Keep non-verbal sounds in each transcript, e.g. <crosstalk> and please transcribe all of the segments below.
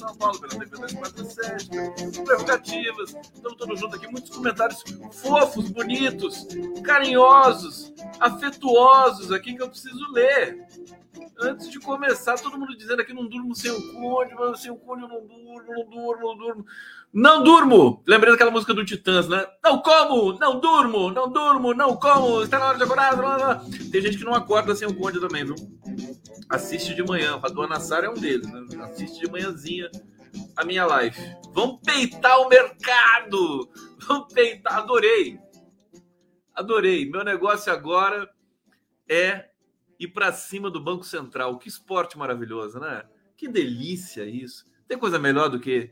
São Paulo, pela TV 247, prerrogativas. Estamos todos juntos aqui. Muitos comentários fofos, bonitos, carinhosos, afetuosos aqui que eu preciso ler. Antes de começar, todo mundo dizendo aqui: não durmo sem o Conde, mas sem o Conde eu não durmo, não durmo, não durmo. Não durmo! Lembrei daquela música do Titãs, né? Não como! Não durmo! Não durmo! Não como! Está na hora de acordar! Blá, blá. Tem gente que não acorda sem o Conde também, viu? Assiste de manhã. O Radu Nassar é um deles, né? Assiste de manhãzinha a minha live. Vamos peitar o mercado! Vamos peitar! Adorei! Adorei! Meu negócio agora é ir para cima do Banco Central. Que esporte maravilhoso, né? Que delícia isso! Tem coisa melhor do que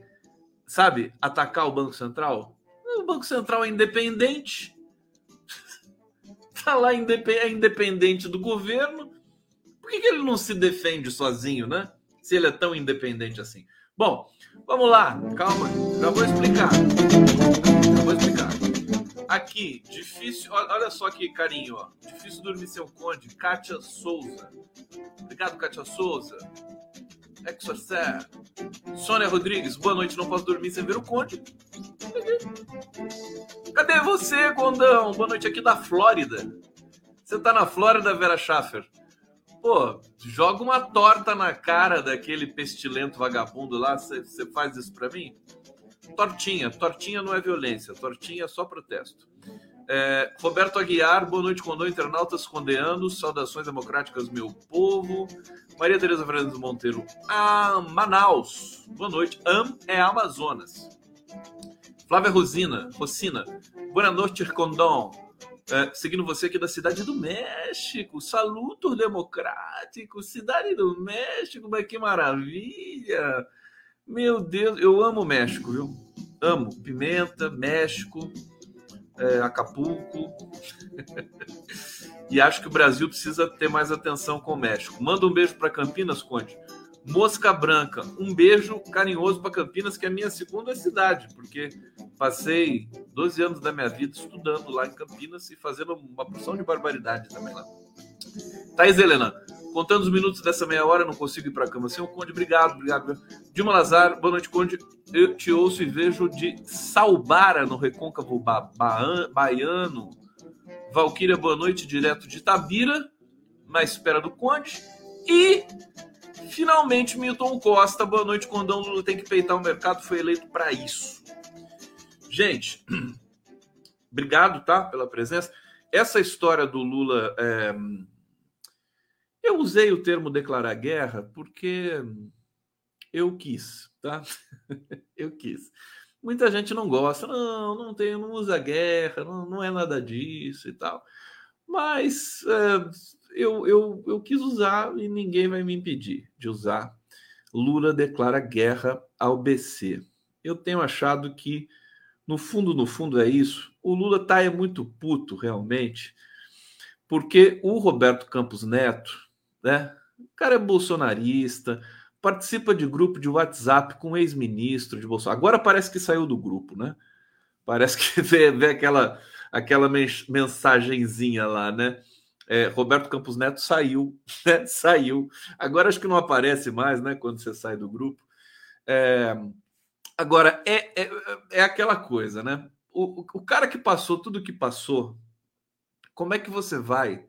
sabe, atacar o Banco Central? O Banco Central é independente, está <laughs> lá é independente do governo. Por que, que ele não se defende sozinho, né? Se ele é tão independente assim. Bom, vamos lá, calma, já vou explicar. Já vou explicar. Aqui, difícil. Olha só que carinho, ó. Difícil dormir seu conde. Kátia Souza. Obrigado, Kátia Souza. Exorcer. Sônia Rodrigues, boa noite, não posso dormir sem ver o Conde. Cadê você, Condão? Boa noite aqui da Flórida. Você tá na Flórida, Vera Schaffer? Pô, joga uma torta na cara daquele pestilento vagabundo lá, você faz isso para mim? Tortinha, tortinha não é violência, tortinha é só protesto. É, Roberto Aguiar, boa noite, Condão, internautas condeando, saudações democráticas, meu povo. Maria Tereza Fernandes Monteiro, ah, Manaus, boa noite. Am é Amazonas. Flávia Rosina, Rosina, boa noite, Condão. É, seguindo você aqui da Cidade do México, saluto democrático, Cidade do México, mas que maravilha! Meu Deus, eu amo o México, viu? Amo pimenta, México é, Acapulco. <laughs> e acho que o Brasil precisa ter mais atenção com o México. Manda um beijo para Campinas, Conde. Mosca Branca, um beijo carinhoso para Campinas, que é a minha segunda cidade, porque passei 12 anos da minha vida estudando lá em Campinas e fazendo uma porção de barbaridade também lá. Thaís Helena, Contando os minutos dessa meia hora, não consigo ir para a cama. Senhor Conde, obrigado, obrigado. Dilma Lazar, boa noite, Conde. Eu te ouço e vejo de Salbara, no recôncavo ba ba baiano. Valquíria, boa noite, direto de Tabira, na espera do Conde. E, finalmente, Milton Costa, boa noite, Condão. Lula tem que peitar o mercado, foi eleito para isso. Gente, <clears throat> obrigado, tá, pela presença. Essa história do Lula. É eu usei o termo declarar guerra porque eu quis, tá? <laughs> eu quis. Muita gente não gosta, não, não tem, não usa guerra, não, não é nada disso e tal. Mas é, eu, eu, eu quis usar e ninguém vai me impedir de usar. Lula declara guerra ao BC. Eu tenho achado que, no fundo, no fundo é isso. O Lula tá é muito puto, realmente, porque o Roberto Campos Neto, né? O cara é bolsonarista, participa de grupo de WhatsApp com ex-ministro de Bolsonaro. Agora parece que saiu do grupo, né? Parece que <laughs> vê, vê aquela, aquela mensagenzinha lá, né? É, Roberto Campos Neto saiu, <laughs> né? Saiu. Agora acho que não aparece mais, né? Quando você sai do grupo. É, agora, é, é, é aquela coisa, né? O, o cara que passou tudo que passou, como é que você vai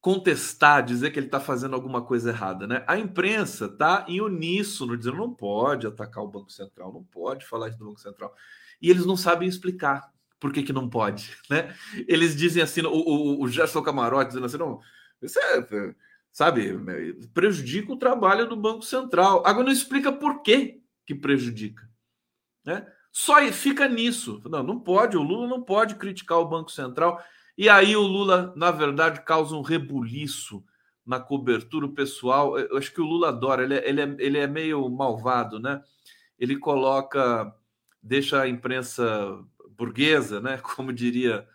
contestar, dizer que ele está fazendo alguma coisa errada, né? A imprensa está em uníssono, dizendo não pode atacar o Banco Central, não pode falar do Banco Central. E eles não sabem explicar por que, que não pode, <laughs> né? Eles dizem assim, o, o, o Gerson Camarote dizendo assim, não, isso é, sabe, prejudica o trabalho do Banco Central. Agora não explica por que que prejudica, né? Só fica nisso. Não, não pode, o Lula não pode criticar o Banco Central e aí o Lula, na verdade, causa um rebuliço na cobertura pessoal. Eu acho que o Lula adora, ele é, ele é, ele é meio malvado, né? Ele coloca, deixa a imprensa burguesa, né? <laughs> Como diria.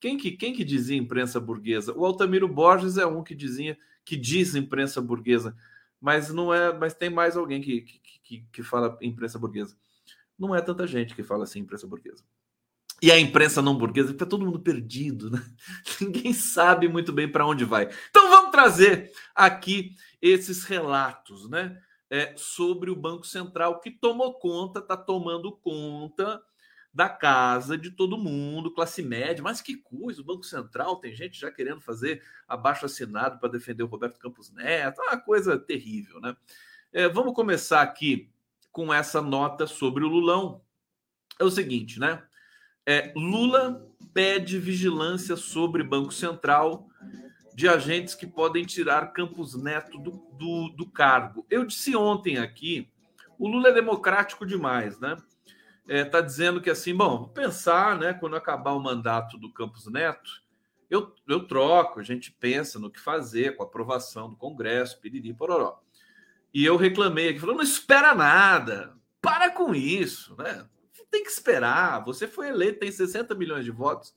Quem que, quem que dizia imprensa burguesa? O Altamiro Borges é um que dizia que diz imprensa burguesa, mas não é, mas tem mais alguém que, que, que, que fala imprensa burguesa. Não é tanta gente que fala assim imprensa burguesa. E a imprensa não burguesa, está todo mundo perdido, né? <laughs> Ninguém sabe muito bem para onde vai. Então vamos trazer aqui esses relatos, né? É, sobre o Banco Central que tomou conta, está tomando conta da casa de todo mundo, classe média. Mas que coisa, o Banco Central tem gente já querendo fazer abaixo assinado para defender o Roberto Campos Neto, é uma coisa terrível, né? É, vamos começar aqui com essa nota sobre o Lulão. É o seguinte, né? É, Lula pede vigilância sobre Banco Central de agentes que podem tirar Campos Neto do, do, do cargo. Eu disse ontem aqui, o Lula é democrático demais, né? Está é, tá dizendo que assim, bom, pensar, né? Quando acabar o mandato do Campos Neto, eu, eu troco, a gente pensa no que fazer com aprovação do Congresso, piriri, pororó. E eu reclamei aqui, falou, não espera nada, para com isso, né? Tem que esperar, você foi eleito, tem 60 milhões de votos,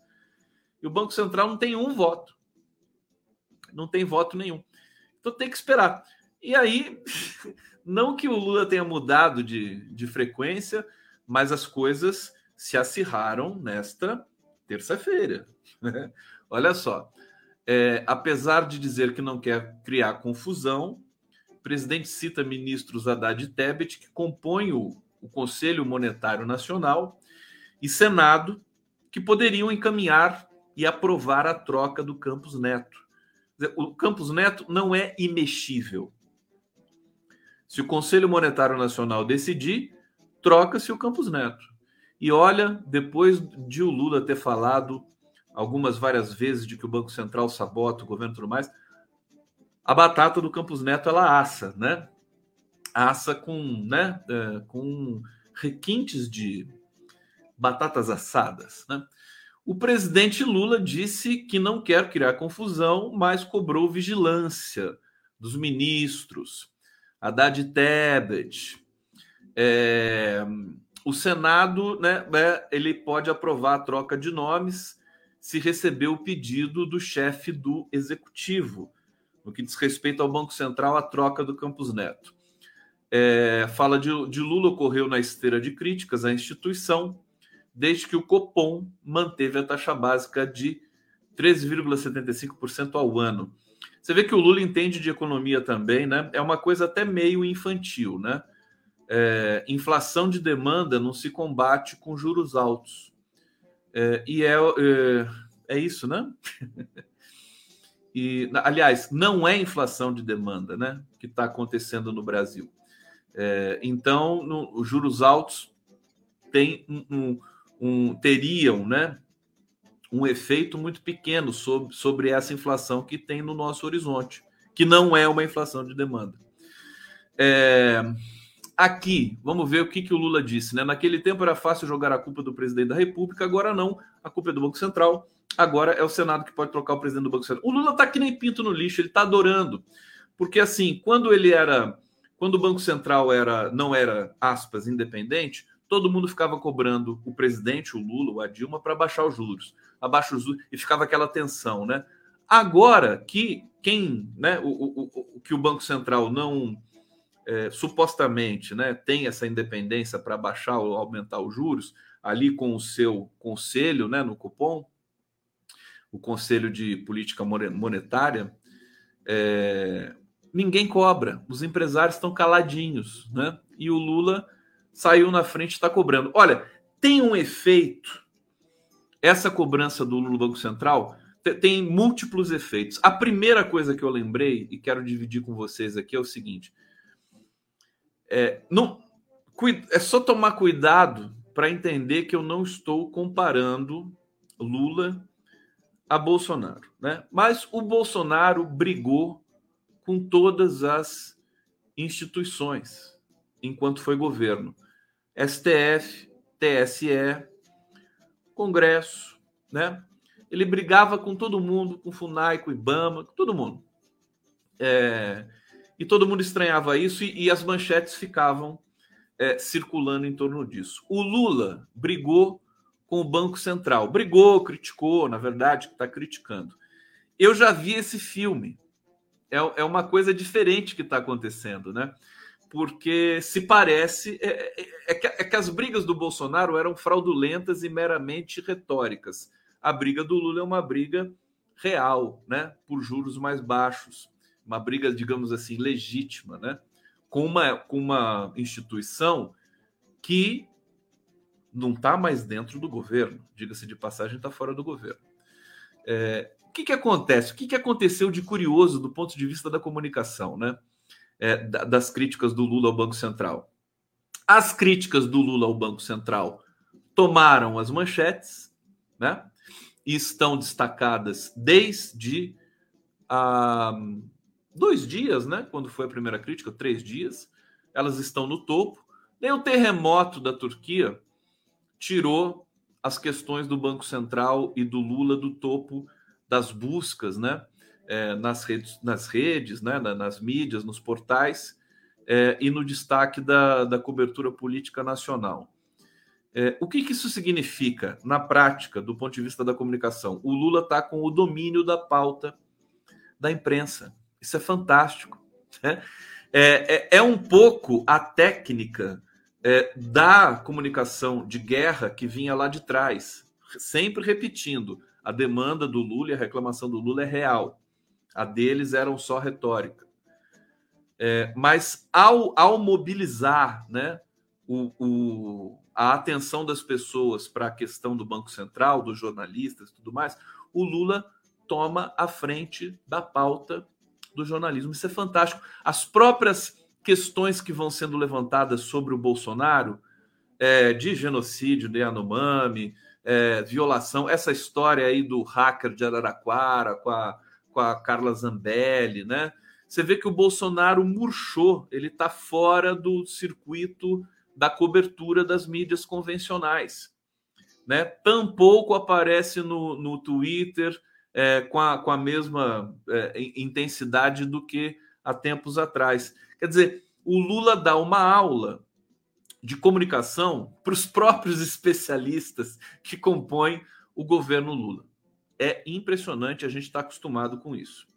e o Banco Central não tem um voto. Não tem voto nenhum. Então tem que esperar. E aí, <laughs> não que o Lula tenha mudado de, de frequência, mas as coisas se acirraram nesta terça-feira. Né? Olha só, é, apesar de dizer que não quer criar confusão, o presidente cita ministros Haddad e Tebet, que compõem o, o Conselho Monetário Nacional, e Senado, que poderiam encaminhar e aprovar a troca do Campos Neto. O Campos Neto não é imexível. Se o Conselho Monetário Nacional decidir, troca-se o Campos Neto. E olha, depois de o Lula ter falado algumas várias vezes de que o Banco Central sabota o governo e tudo mais, a batata do Campos Neto ela assa, né? Assa com, né, é, com requintes de batatas assadas, né? O presidente Lula disse que não quer criar confusão, mas cobrou vigilância dos ministros, Haddad Tebet, é, o Senado, né, é, ele pode aprovar a troca de nomes se receber o pedido do chefe do executivo, no que diz respeito ao Banco Central, a troca do Campos Neto. É, fala de, de Lula ocorreu na esteira de críticas à instituição, desde que o Copom manteve a taxa básica de 13,75% ao ano. Você vê que o Lula entende de economia também, né? É uma coisa até meio infantil, né? É, inflação de demanda não se combate com juros altos. É, e é, é, é, isso, né? <laughs> e, aliás, não é inflação de demanda né, que está acontecendo no Brasil. É, então, no, os juros altos tem um, um, um, teriam né, um efeito muito pequeno sobre, sobre essa inflação que tem no nosso horizonte, que não é uma inflação de demanda. É, Aqui, vamos ver o que, que o Lula disse. Né? Naquele tempo era fácil jogar a culpa do presidente da República, agora não. A culpa é do Banco Central. Agora é o Senado que pode trocar o presidente do Banco Central. O Lula está que nem pinto no lixo, ele está adorando. Porque assim, quando ele era. Quando o Banco Central era, não era, aspas, independente, todo mundo ficava cobrando o presidente, o Lula, a Dilma, para baixar os juros. Abaixa os juros e ficava aquela tensão, né? Agora que quem, né, o, o, o, que o Banco Central não é, supostamente né, tem essa independência para baixar ou aumentar os juros, ali com o seu conselho né, no cupom, o Conselho de Política Monetária, é, ninguém cobra, os empresários estão caladinhos, né? E o Lula saiu na frente está cobrando. Olha, tem um efeito, essa cobrança do Lula Banco Central tem múltiplos efeitos. A primeira coisa que eu lembrei e quero dividir com vocês aqui é o seguinte: é, não, é só tomar cuidado para entender que eu não estou comparando Lula a Bolsonaro, né? Mas o Bolsonaro brigou com todas as instituições enquanto foi governo. STF, TSE, Congresso, né? Ele brigava com todo mundo, com FUNAI, com IBAMA, com todo mundo. É, e todo mundo estranhava isso e, e as manchetes ficavam é, circulando em torno disso. O Lula brigou com o Banco Central, brigou, criticou, na verdade, está criticando. Eu já vi esse filme. É, é uma coisa diferente que está acontecendo, né? porque se parece é, é, é, que, é, que, as brigas do Bolsonaro eram fraudulentas e meramente retóricas. A briga do Lula é uma briga real, né? Por juros mais baixos, uma briga, digamos assim, legítima, né? Com uma, com uma instituição que não está mais dentro do governo, diga-se de passagem, está fora do governo. É, o que, que acontece? O que, que aconteceu de curioso do ponto de vista da comunicação, né? É, das críticas do Lula ao Banco Central. As críticas do Lula ao Banco Central tomaram as manchetes, né? E estão destacadas desde ah, dois dias, né? Quando foi a primeira crítica, três dias. Elas estão no topo. Nem o terremoto da Turquia tirou as questões do Banco Central e do Lula do topo das buscas, né? É, nas redes, nas redes né? nas mídias, nos portais é, e no destaque da, da cobertura política nacional. É, o que, que, isso significa na prática, do ponto de vista da comunicação? O Lula está com o domínio da pauta da imprensa. Isso é fantástico. Né? É, é, é um pouco a técnica é, da comunicação de guerra que vinha lá de trás, sempre repetindo: a demanda do Lula e a reclamação do Lula é real, a deles eram só retórica. É, mas ao, ao mobilizar né, o, o, a atenção das pessoas para a questão do Banco Central, dos jornalistas tudo mais, o Lula toma a frente da pauta do jornalismo. Isso é fantástico. As próprias questões que vão sendo levantadas sobre o Bolsonaro, é, de genocídio de Yanomami, é, violação, essa história aí do hacker de Araraquara com a, com a Carla Zambelli, né? Você vê que o Bolsonaro murchou, ele está fora do circuito da cobertura das mídias convencionais. Né? Tampouco aparece no, no Twitter é, com, a, com a mesma é, intensidade do que há tempos atrás. Quer dizer, o Lula dá uma aula de comunicação para os próprios especialistas que compõem o governo Lula. É impressionante, a gente está acostumado com isso.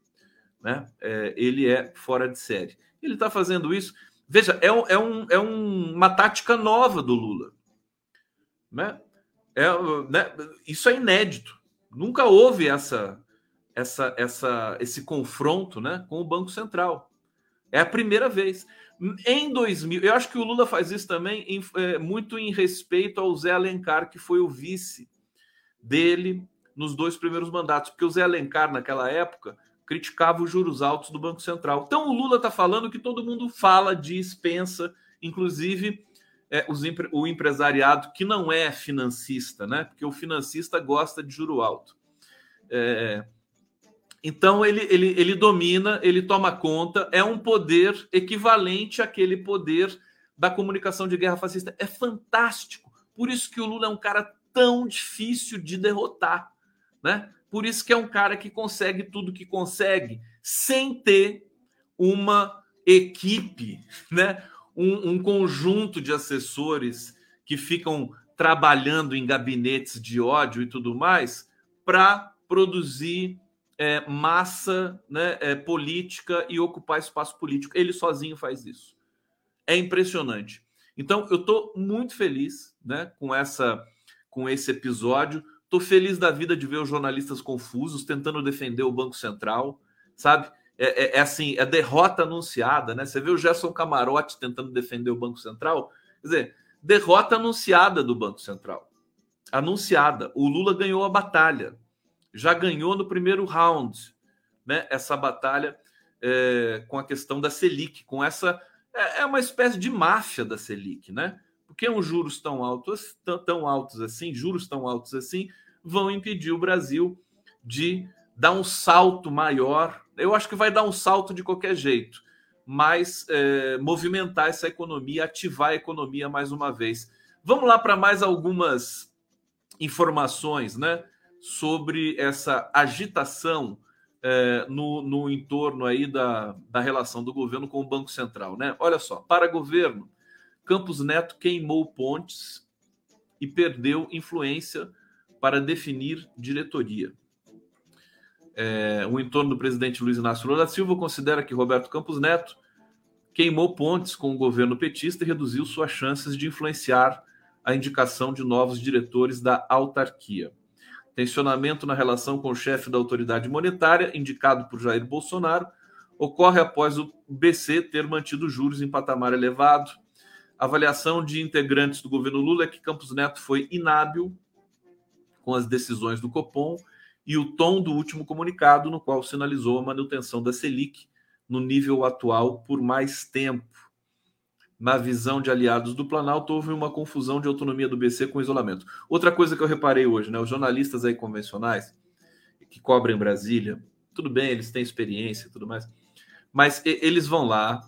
Né? É, ele é fora de série. Ele está fazendo isso. Veja, é, um, é, um, é um, uma tática nova do Lula. Né? É, né? Isso é inédito. Nunca houve essa, essa, essa, esse confronto né, com o Banco Central. É a primeira vez. Em 2000, eu acho que o Lula faz isso também em, é, muito em respeito ao Zé Alencar, que foi o vice dele nos dois primeiros mandatos, porque o Zé Alencar, naquela época, criticava os juros altos do Banco Central. Então o Lula está falando que todo mundo fala, diz, pensa, inclusive é, os, o empresariado que não é financista, né? Porque o financista gosta de juro alto. É, então ele, ele, ele domina, ele toma conta, é um poder equivalente àquele poder da comunicação de guerra fascista. É fantástico. Por isso que o Lula é um cara tão difícil de derrotar, né? Por isso que é um cara que consegue tudo que consegue sem ter uma equipe, né? Um, um conjunto de assessores que ficam trabalhando em gabinetes de ódio e tudo mais para produzir é, massa né, é, política e ocupar espaço político. Ele sozinho faz isso. É impressionante. Então, eu estou muito feliz né, com, essa, com esse episódio. Estou feliz da vida de ver os jornalistas confusos tentando defender o Banco Central, sabe? É, é, é, assim, é derrota anunciada, né? Você vê o Gerson Camarote tentando defender o Banco Central. Quer dizer, derrota anunciada do Banco Central. Anunciada. O Lula ganhou a batalha já ganhou no primeiro round, né? Essa batalha é, com a questão da Selic, com essa é, é, uma espécie de máfia da Selic, né? Porque uns juros tão altos, tão, tão altos assim, juros tão altos assim, vão impedir o Brasil de dar um salto maior. Eu acho que vai dar um salto de qualquer jeito, mas é, movimentar essa economia, ativar a economia mais uma vez. Vamos lá para mais algumas informações, né? sobre essa agitação é, no, no entorno aí da, da relação do governo com o Banco Central. Né? Olha só, para governo, Campos Neto queimou pontes e perdeu influência para definir diretoria. É, o entorno do presidente Luiz Inácio Lula da Silva considera que Roberto Campos Neto queimou pontes com o governo petista e reduziu suas chances de influenciar a indicação de novos diretores da autarquia. Tensionamento na relação com o chefe da autoridade monetária, indicado por Jair Bolsonaro, ocorre após o BC ter mantido juros em patamar elevado. A avaliação de integrantes do governo Lula é que Campos Neto foi inábil com as decisões do Copom e o tom do último comunicado, no qual sinalizou a manutenção da Selic no nível atual por mais tempo. Na visão de aliados do Planalto, houve uma confusão de autonomia do BC com isolamento. Outra coisa que eu reparei hoje, né? Os jornalistas aí convencionais que cobrem Brasília, tudo bem, eles têm experiência e tudo mais, mas eles vão lá,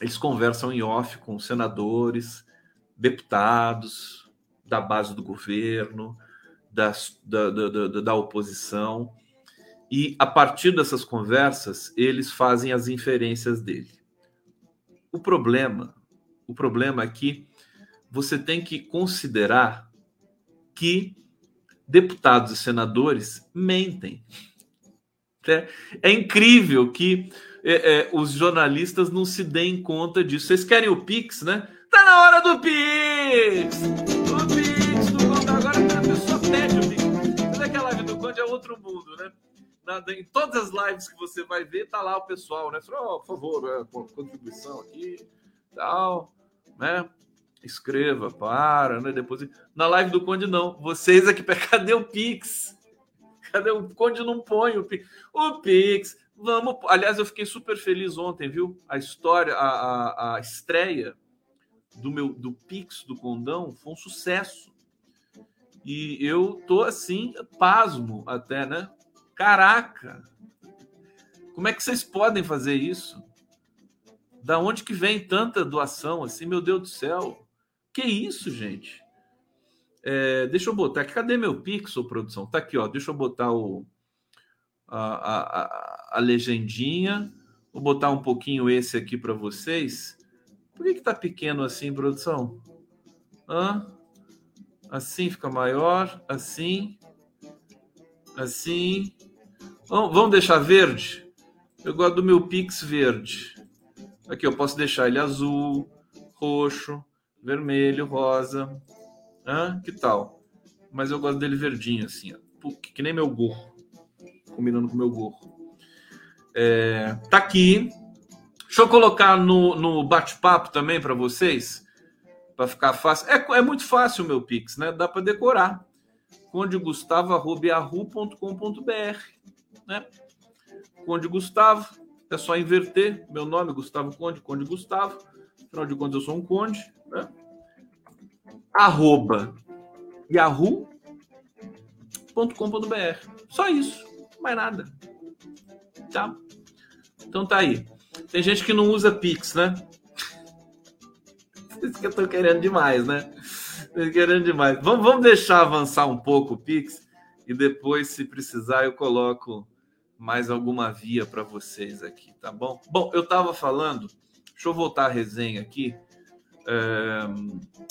eles conversam em off com senadores, deputados da base do governo, da, da, da, da oposição, e a partir dessas conversas eles fazem as inferências dele. O problema, o problema é que você tem que considerar que deputados e senadores mentem. É, é incrível que é, é, os jornalistas não se deem conta disso. Vocês querem o Pix, né? Tá na hora do Pix! O Pix outro mundo, né? Na, em todas as lives que você vai ver, tá lá o pessoal, né? Falou, oh, por favor, é, contribuição aqui, tal, né? Escreva, para, né? Depois. Na live do Conde, não. Vocês aqui, <laughs> cadê o Pix? Cadê o Conde não põe o Pix? O Pix, vamos. Aliás, eu fiquei super feliz ontem, viu? A história, a, a, a estreia do meu do Pix do Condão foi um sucesso. E eu tô assim, pasmo até, né? Caraca! Como é que vocês podem fazer isso? Da onde que vem tanta doação assim, meu Deus do céu? Que isso, gente? É, deixa eu botar aqui. Cadê meu pixel, produção? Tá aqui, ó. Deixa eu botar o, a, a, a legendinha. Vou botar um pouquinho esse aqui para vocês. Por que, que tá pequeno assim, produção? Hã? Assim fica maior. Assim. Assim. Vamos, deixar verde? Eu gosto do meu Pix verde. Aqui eu posso deixar ele azul, roxo, vermelho, rosa. Hã? Que tal? Mas eu gosto dele verdinho, assim, ó. que nem meu gorro. Combinando com meu gorro. É, tá aqui. Deixa eu colocar no, no bate-papo também para vocês, para ficar fácil. É, é muito fácil o meu Pix, né? Dá para decorar. Conde Gustavo.com.br, né? Conde Gustavo, é só inverter meu nome, Gustavo Conde, Conde Gustavo. Afinal de contas, eu sou um conde, né? arroba yahoo.com.br. Só isso, mais nada. Tá? Então tá aí. Tem gente que não usa Pix, né? <laughs> Isso que eu tô querendo demais, né? Tô querendo demais. Vamos, vamos deixar avançar um pouco o Pix e depois, se precisar, eu coloco mais alguma via para vocês aqui, tá bom? Bom, eu tava falando, deixa eu voltar a resenha aqui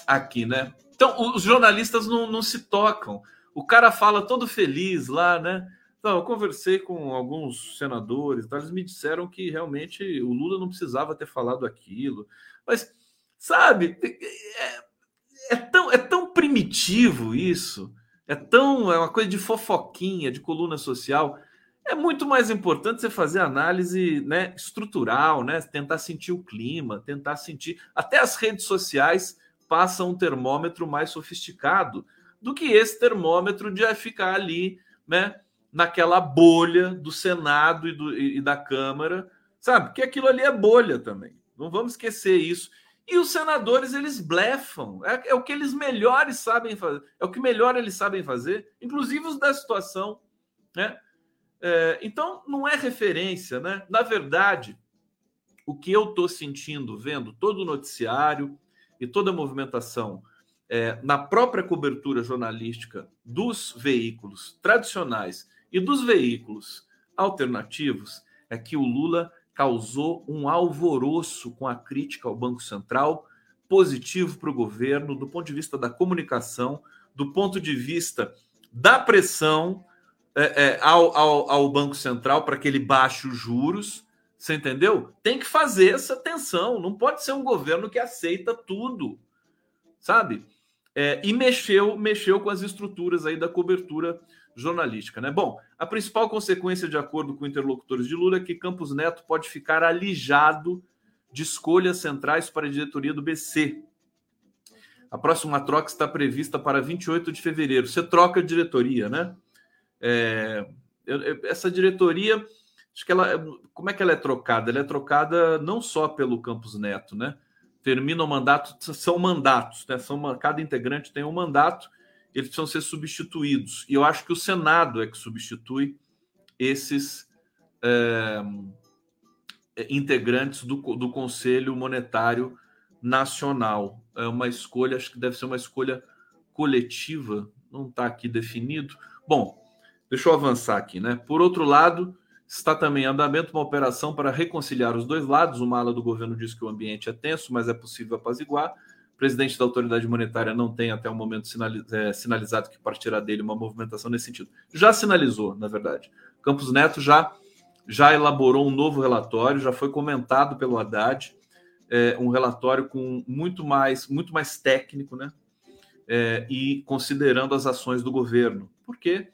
aqui, né? Então, os jornalistas não, não se tocam. O cara fala todo feliz lá, né? Então, eu conversei com alguns senadores, tá? eles me disseram que realmente o Lula não precisava ter falado aquilo. Mas, sabe, é, é, tão, é tão primitivo isso, é tão. É uma coisa de fofoquinha, de coluna social é muito mais importante você fazer análise né, estrutural, né? Tentar sentir o clima, tentar sentir. Até as redes sociais passam um termômetro mais sofisticado do que esse termômetro de ficar ali, né? Naquela bolha do Senado e, do, e da Câmara, sabe? Que aquilo ali é bolha também. Não vamos esquecer isso. E os senadores, eles blefam. É, é o que eles melhores sabem fazer. É o que melhor eles sabem fazer, inclusive os da situação, né? É, então, não é referência, né? Na verdade, o que eu estou sentindo, vendo todo o noticiário e toda a movimentação é, na própria cobertura jornalística dos veículos tradicionais e dos veículos alternativos, é que o Lula causou um alvoroço com a crítica ao Banco Central, positivo para o governo, do ponto de vista da comunicação, do ponto de vista da pressão é, é, ao, ao, ao, Banco Central para que ele baixe os juros, Você entendeu? Tem que fazer essa tensão. Não pode ser um governo que aceita tudo, sabe? É, e mexeu, mexeu com as estruturas aí da cobertura jornalística, né? Bom, a principal consequência, de acordo com interlocutores de Lula, é que Campos Neto pode ficar alijado de escolhas centrais para a diretoria do BC. A próxima troca está prevista para 28 de fevereiro. Você troca de diretoria, né? É, essa diretoria, acho que ela, como é que ela é trocada? Ela é trocada não só pelo Campos Neto, né? Termina o mandato, são mandatos, né? São, cada integrante tem um mandato, eles precisam ser substituídos. E eu acho que o Senado é que substitui esses é, integrantes do, do Conselho Monetário Nacional. É uma escolha, acho que deve ser uma escolha coletiva, não está aqui definido. Bom, deixa eu avançar aqui, né? Por outro lado, está também em andamento uma operação para reconciliar os dois lados. Uma ala do governo diz que o ambiente é tenso, mas é possível apaziguar. Presidente da autoridade monetária não tem até o momento é, sinalizado que partirá dele uma movimentação nesse sentido. Já sinalizou, na verdade. Campos Neto já já elaborou um novo relatório, já foi comentado pelo Haddad, é, um relatório com muito mais, muito mais técnico, né? É, e considerando as ações do governo, porque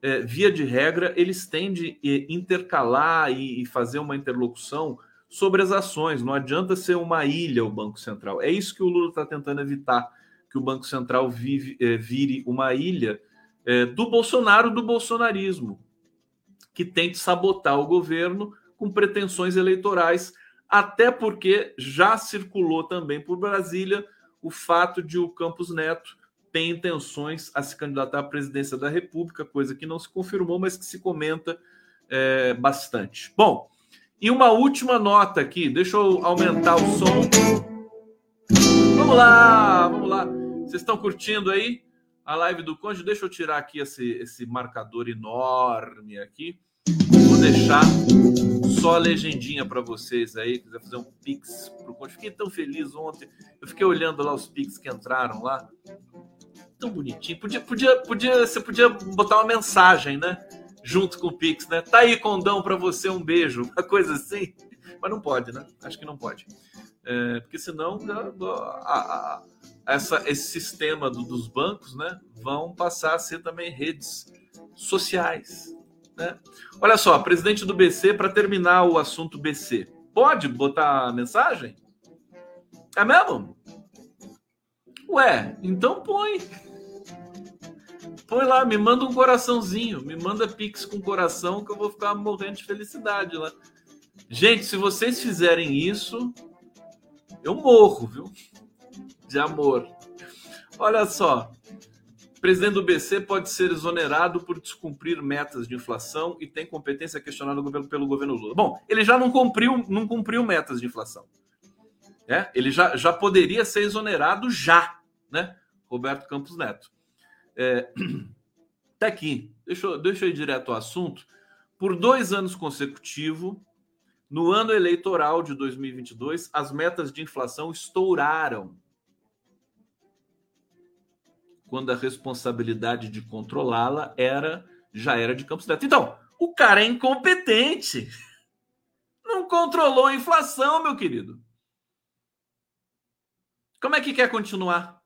é, via de regra eles têm de intercalar e, e fazer uma interlocução sobre as ações. Não adianta ser uma ilha o Banco Central. É isso que o Lula está tentando evitar, que o Banco Central vive, é, vire uma ilha é, do Bolsonaro, do bolsonarismo que tente sabotar o governo com pretensões eleitorais, até porque já circulou também por Brasília o fato de o Campos Neto ter intenções a se candidatar à presidência da República, coisa que não se confirmou, mas que se comenta é, bastante. Bom, e uma última nota aqui, deixa eu aumentar o som. Vamos lá, vamos lá. Vocês estão curtindo aí? a live do Conde. Deixa eu tirar aqui esse, esse marcador enorme aqui. Vou deixar só a legendinha para vocês aí, quiser fazer um pix pro Conde. Fiquei tão feliz ontem. Eu fiquei olhando lá os pix que entraram lá. Tão bonitinho. Podia, podia, podia, você podia botar uma mensagem, né? Junto com o pix, né? Tá aí, Condão, para você um beijo, uma coisa assim. Mas não pode, né? Acho que não pode. É, porque senão a, a, essa, esse sistema do, dos bancos né, vão passar a ser também redes sociais. Né? Olha só, presidente do BC, para terminar o assunto BC, pode botar mensagem? É mesmo? Ué, então põe. Põe lá, me manda um coraçãozinho, me manda pix com coração que eu vou ficar morrendo de felicidade lá. Gente, se vocês fizerem isso, eu morro, viu? De amor. Olha só. Presidente do BC pode ser exonerado por descumprir metas de inflação e tem competência questionada pelo governo Lula. Bom, ele já não cumpriu, não cumpriu metas de inflação. É? Ele já, já poderia ser exonerado já, né? Roberto Campos Neto. É, <clears throat> tá aqui. Deixa eu, deixa eu ir direto ao assunto. Por dois anos consecutivos, no ano eleitoral de 2022, as metas de inflação estouraram. Quando a responsabilidade de controlá-la era já era de Campos Neto. Então, o cara é incompetente. <laughs> Não controlou a inflação, meu querido. Como é que quer continuar?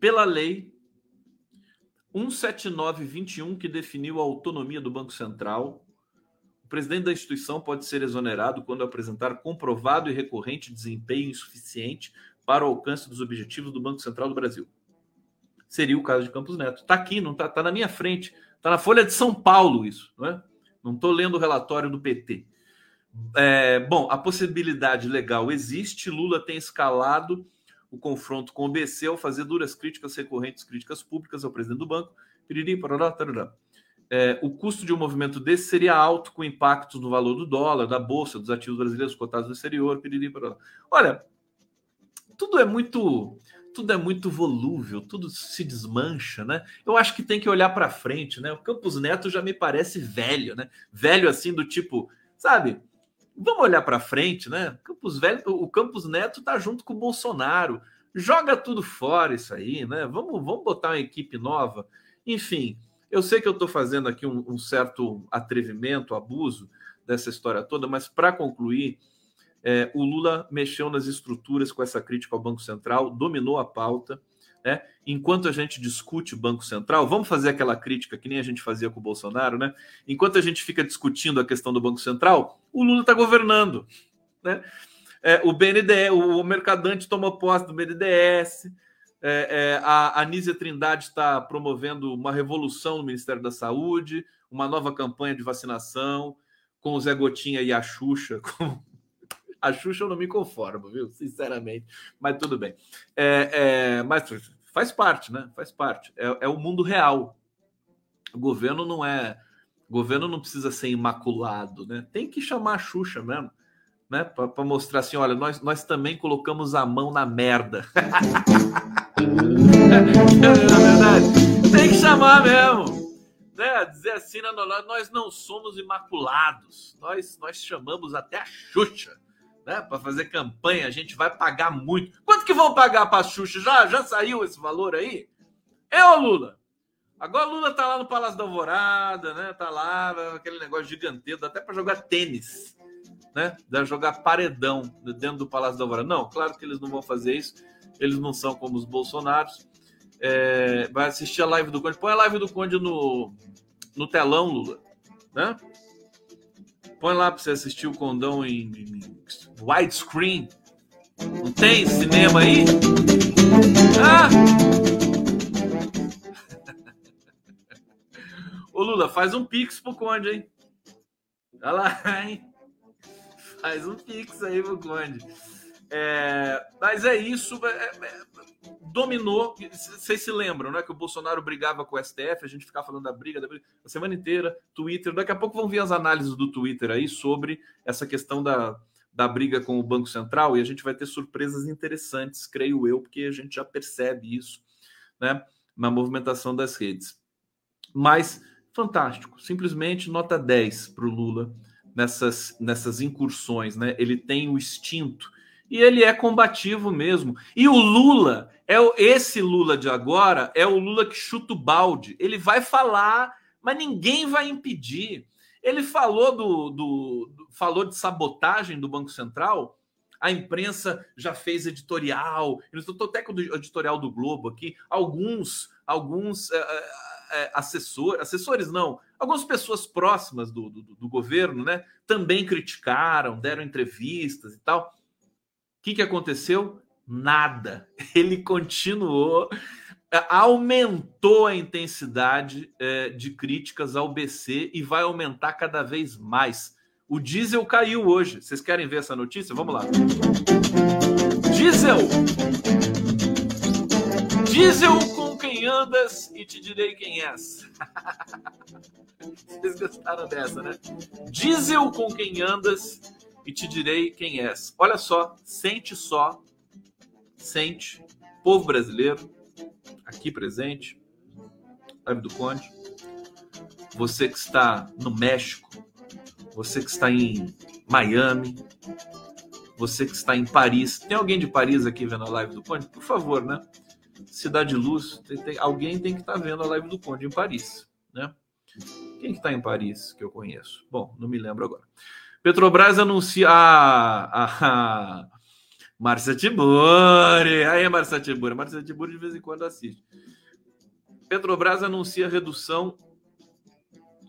Pela lei 17921, que definiu a autonomia do Banco Central, o presidente da instituição pode ser exonerado quando apresentar comprovado e recorrente desempenho insuficiente para o alcance dos objetivos do Banco Central do Brasil. Seria o caso de Campos Neto. Está aqui, não está tá na minha frente. Está na Folha de São Paulo isso, não é? Não estou lendo o relatório do PT. É, bom, a possibilidade legal existe. Lula tem escalado o confronto com o BC ao fazer duras críticas recorrentes, críticas públicas ao presidente do banco. Piriri, parará, tarará é, o custo de um movimento desse seria alto, com impactos no valor do dólar, da bolsa, dos ativos brasileiros cotados no exterior. Piriri, Olha, tudo é muito tudo é muito volúvel, tudo se desmancha, né? Eu acho que tem que olhar para frente, né? O Campos Neto já me parece velho, né? Velho assim do tipo, sabe? Vamos olhar para frente, né? Campos velho, o Campos Neto tá junto com o Bolsonaro. Joga tudo fora isso aí, né? Vamos, vamos botar uma equipe nova. Enfim, eu sei que eu estou fazendo aqui um, um, certo atrevimento, abuso dessa história toda, mas para concluir, é, o Lula mexeu nas estruturas com essa crítica ao Banco Central, dominou a pauta. Né? Enquanto a gente discute o Banco Central, vamos fazer aquela crítica que nem a gente fazia com o Bolsonaro, né? Enquanto a gente fica discutindo a questão do Banco Central, o Lula está governando. Né? É, o BNDES, o Mercadante tomou posse do BNDES, é, é, a Anísia Trindade está promovendo uma revolução no Ministério da Saúde, uma nova campanha de vacinação, com o Zé Gotinha e a Xuxa. <laughs> Com... A Xuxa eu não me conformo, viu? Sinceramente, mas tudo bem. É, é, mas faz parte, né? Faz parte. É, é o mundo real. O governo não é. O governo não precisa ser imaculado, né? Tem que chamar a Xuxa mesmo né? Para mostrar assim, olha, nós, nós também colocamos a mão na merda. na <laughs> verdade, tem que chamar mesmo. Né? Dizer assim, nós não somos imaculados. Nós, nós chamamos até a Xuxa. Né, para fazer campanha, a gente vai pagar muito. Quanto que vão pagar para a Xuxa? Já, já saiu esse valor aí? É o Lula. Agora o Lula tá lá no Palácio da Alvorada, né? Tá lá, aquele negócio gigantesco, até para jogar tênis né? De jogar paredão dentro do Palácio da Alvorada. Não, claro que eles não vão fazer isso. Eles não são como os Bolsonaros. É, vai assistir a live do Conde. Põe a live do Conde no, no telão, Lula. Né? Põe lá para você assistir o Condão em, em widescreen. Não tem cinema aí? Ah! <laughs> Ô Lula, faz um pix pro Conde, hein? Olha lá, <laughs> hein? Faz um pix aí pro Conde. É, mas é isso. É, é, dominou. Vocês se lembram, né? Que o Bolsonaro brigava com o STF, a gente ficava falando da briga, da briga a semana inteira, Twitter. Daqui a pouco vão vir as análises do Twitter aí sobre essa questão da, da briga com o Banco Central e a gente vai ter surpresas interessantes, creio eu, porque a gente já percebe isso, né? Na movimentação das redes. Mas fantástico, simplesmente nota 10 para o Lula nessas, nessas incursões, né? Ele tem o instinto e ele é combativo mesmo. E o Lula é o, esse Lula de agora é o Lula que chuta o balde. Ele vai falar, mas ninguém vai impedir. Ele falou do, do, do falou de sabotagem do Banco Central. A imprensa já fez editorial. Eu estou até com o editorial do Globo aqui. Alguns, alguns é, é, assessores, assessores não, algumas pessoas próximas do, do, do, governo, né, também criticaram, deram entrevistas e tal. O que, que aconteceu? Nada. <laughs> Ele continuou, é, aumentou a intensidade é, de críticas ao BC e vai aumentar cada vez mais. O diesel caiu hoje. Vocês querem ver essa notícia? Vamos lá. Diesel! Diesel com quem andas e te direi quem és. <laughs> Vocês gostaram dessa, né? Diesel com quem andas e te direi quem és. Olha só, sente só, sente, povo brasileiro, aqui presente, live do Conde, você que está no México, você que está em Miami, você que está em Paris. Tem alguém de Paris aqui vendo a live do Conde? Por favor, né? Cidade Luz, tem, tem, alguém tem que estar tá vendo a live do Conde em Paris, né? Quem que está em Paris que eu conheço? Bom, não me lembro agora. Petrobras anuncia a, a, a Márcia Tiburi. Aí, Márcia Tiburi. Márcia Tiburi de vez em quando assiste. Petrobras anuncia redução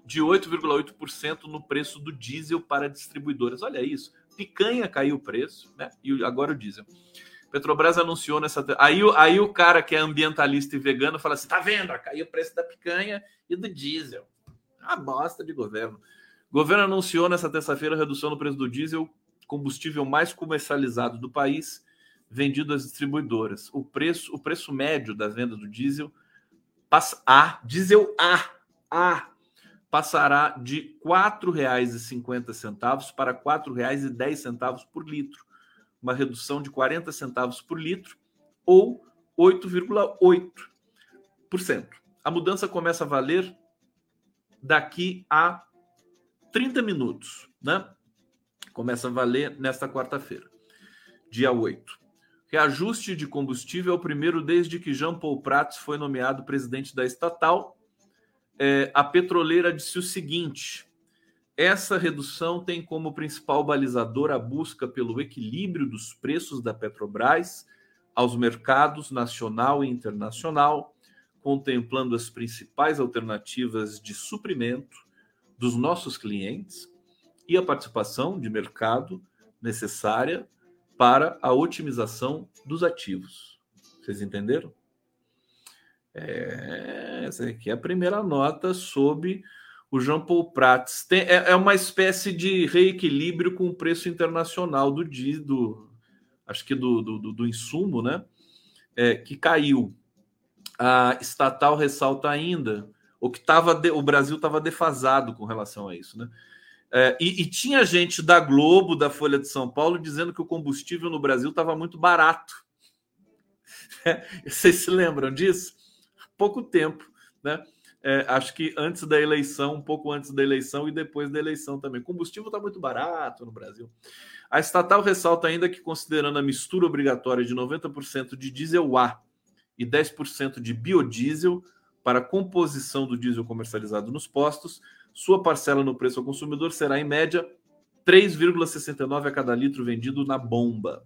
de 8,8% no preço do diesel para distribuidoras. Olha isso. Picanha caiu o preço, né? E agora o diesel. Petrobras anunciou nessa. Aí, aí o cara que é ambientalista e vegano fala assim: tá vendo? Caiu o preço da picanha e do diesel. A bosta de governo. O governo anunciou nessa terça-feira a redução no preço do diesel, combustível mais comercializado do país, vendido às distribuidoras. O preço, o preço médio da venda do diesel passa a diesel A, A passará de R$ 4,50 para R$ 4,10 por litro uma redução de 40 centavos por litro ou 8,8%. A mudança começa a valer daqui a 30 minutos, né? Começa a valer nesta quarta-feira, dia 8. Reajuste de combustível é o primeiro desde que Jean Paul Prats foi nomeado presidente da estatal. É, a petroleira disse o seguinte: essa redução tem como principal balizador a busca pelo equilíbrio dos preços da Petrobras aos mercados nacional e internacional, contemplando as principais alternativas de suprimento dos nossos clientes e a participação de mercado necessária para a otimização dos ativos. Vocês entenderam? É, essa aqui é a primeira nota sobre o Jean Paul Prats. Tem, é, é, uma espécie de reequilíbrio com o preço internacional do, do acho que do, do, do insumo, né? É, que caiu. A estatal ressalta ainda o que tava de, o Brasil estava defasado com relação a isso, né? É, e, e, tinha gente da Globo, da Folha de São Paulo, dizendo que o combustível no Brasil estava muito barato. É, <laughs> vocês se lembram disso? Pouco tempo, né? É, acho que antes da eleição, um pouco antes da eleição e depois da eleição também. O combustível está muito barato no Brasil. A estatal ressalta ainda que, considerando a mistura obrigatória de 90% de diesel A e 10% de biodiesel para a composição do diesel comercializado nos postos, sua parcela no preço ao consumidor será, em média, 3,69 a cada litro vendido na bomba.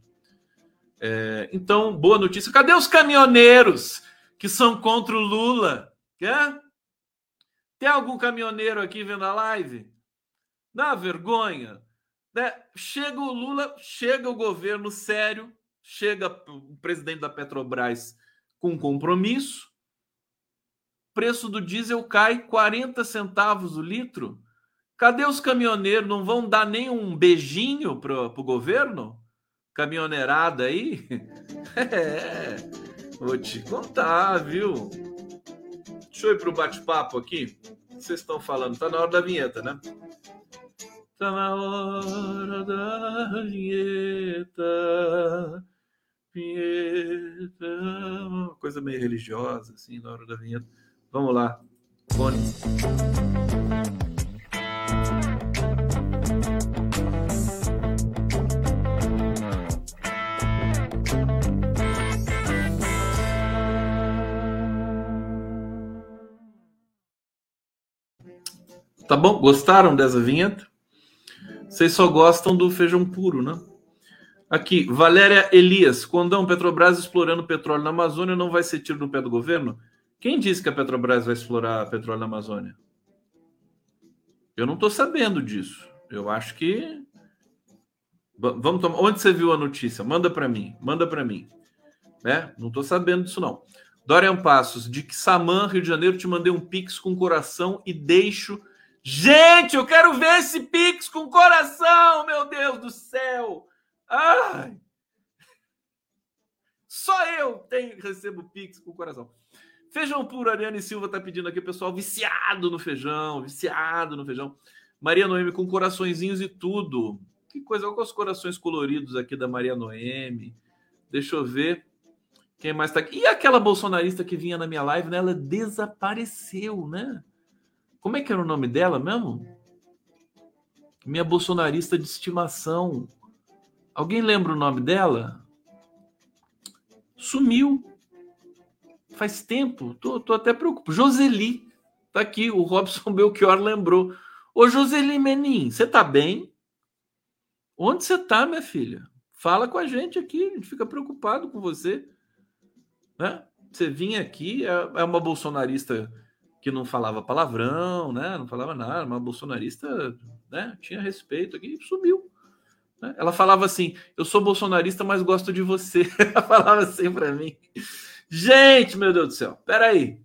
É, então, boa notícia. Cadê os caminhoneiros que são contra o Lula? Tem algum caminhoneiro aqui vendo a live? Dá vergonha. Né? Chega o Lula, chega o governo sério, chega o presidente da Petrobras com compromisso, preço do diesel cai 40 centavos o litro. Cadê os caminhoneiros? Não vão dar nem um beijinho para o governo? Caminhoneirada aí? <laughs> É, vou te contar, viu? Deixa eu ir para o bate-papo aqui. O que vocês estão falando? Tá na hora da vinheta, né? Tá na hora da vinheta. Vinheta. Uma coisa meio religiosa, assim, na hora da vinheta. Vamos lá. Fone. Tá bom? Gostaram dessa vinheta? Vocês só gostam do feijão puro, né? Aqui, Valéria Elias, Condão, Petrobras explorando petróleo na Amazônia não vai ser tiro no pé do governo? Quem disse que a Petrobras vai explorar petróleo na Amazônia? Eu não estou sabendo disso. Eu acho que. Vamos tomar. Onde você viu a notícia? Manda para mim. Manda para mim. Né? Não estou sabendo disso, não. Dorian Passos, de que Samã, Rio de Janeiro, te mandei um pix com coração e deixo Gente, eu quero ver esse Pix com coração, meu Deus do céu. Ai. Só eu tenho, recebo Pix com coração. Feijão puro, Ariane Silva tá pedindo aqui, pessoal, viciado no feijão, viciado no feijão. Maria Noemi com coraçõezinhos e tudo. Que coisa, olha os corações coloridos aqui da Maria Noemi. Deixa eu ver quem mais tá aqui. E aquela bolsonarista que vinha na minha live, né? Ela desapareceu, né? Como é que era o nome dela mesmo? Minha bolsonarista de estimação. Alguém lembra o nome dela? Sumiu. Faz tempo. Tô, tô até preocupado. Joseli. Tá aqui. O Robson <laughs> Belchior lembrou. Ô, Joseli Menin, você tá bem? Onde você tá, minha filha? Fala com a gente aqui. A gente fica preocupado com você. Né? Você vinha aqui, é, é uma bolsonarista que não falava palavrão, né? Não falava nada, uma bolsonarista, né? Tinha respeito aqui subiu. Né? Ela falava assim: "Eu sou bolsonarista, mas gosto de você". <laughs> Ela falava assim para mim. Gente, meu Deus do céu. Peraí.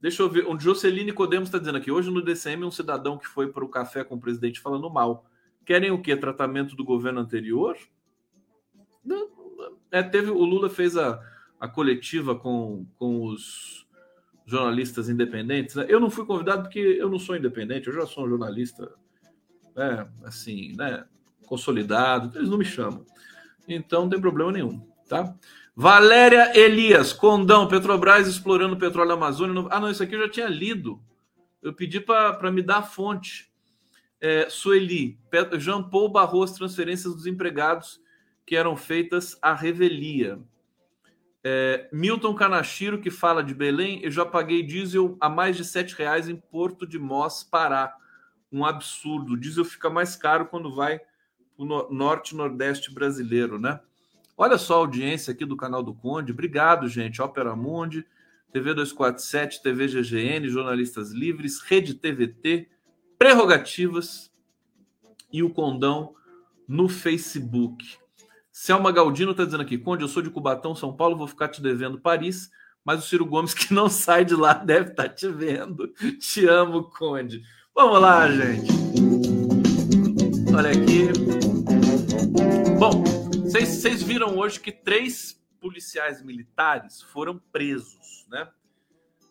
Deixa eu ver. O Joceline Codemos está dizendo aqui: hoje no DCM, um cidadão que foi para o café com o presidente falando mal. Querem o quê? Tratamento do governo anterior? É, teve, o Lula fez a, a coletiva com, com os jornalistas independentes. Né? Eu não fui convidado porque eu não sou independente, eu já sou um jornalista, né, assim, né, consolidado, eles não me chamam. Então não tem problema nenhum, tá? Valéria Elias, Condão, Petrobras explorando petróleo. No... Ah, não, isso aqui eu já tinha lido. Eu pedi para me dar a fonte. É, Sueli, Jean Paul barrou as transferências dos empregados que eram feitas à revelia. É, Milton Canachiro, que fala de Belém, eu já paguei diesel a mais de sete reais em Porto de Mós, Pará. um absurdo. O diesel fica mais caro quando vai para o norte nordeste brasileiro, né? Olha só a audiência aqui do canal do Conde. Obrigado, gente. Ópera Mundi, TV 247, TV GGN, Jornalistas Livres, Rede TVT, Prerrogativas e o Condão no Facebook. Selma Galdino está dizendo aqui: Conde, eu sou de Cubatão, São Paulo, vou ficar te devendo Paris, mas o Ciro Gomes, que não sai de lá, deve estar tá te vendo. Te amo, Conde. Vamos lá, gente. Olha aqui. Bom, vocês viram hoje que três policiais militares foram presos, né?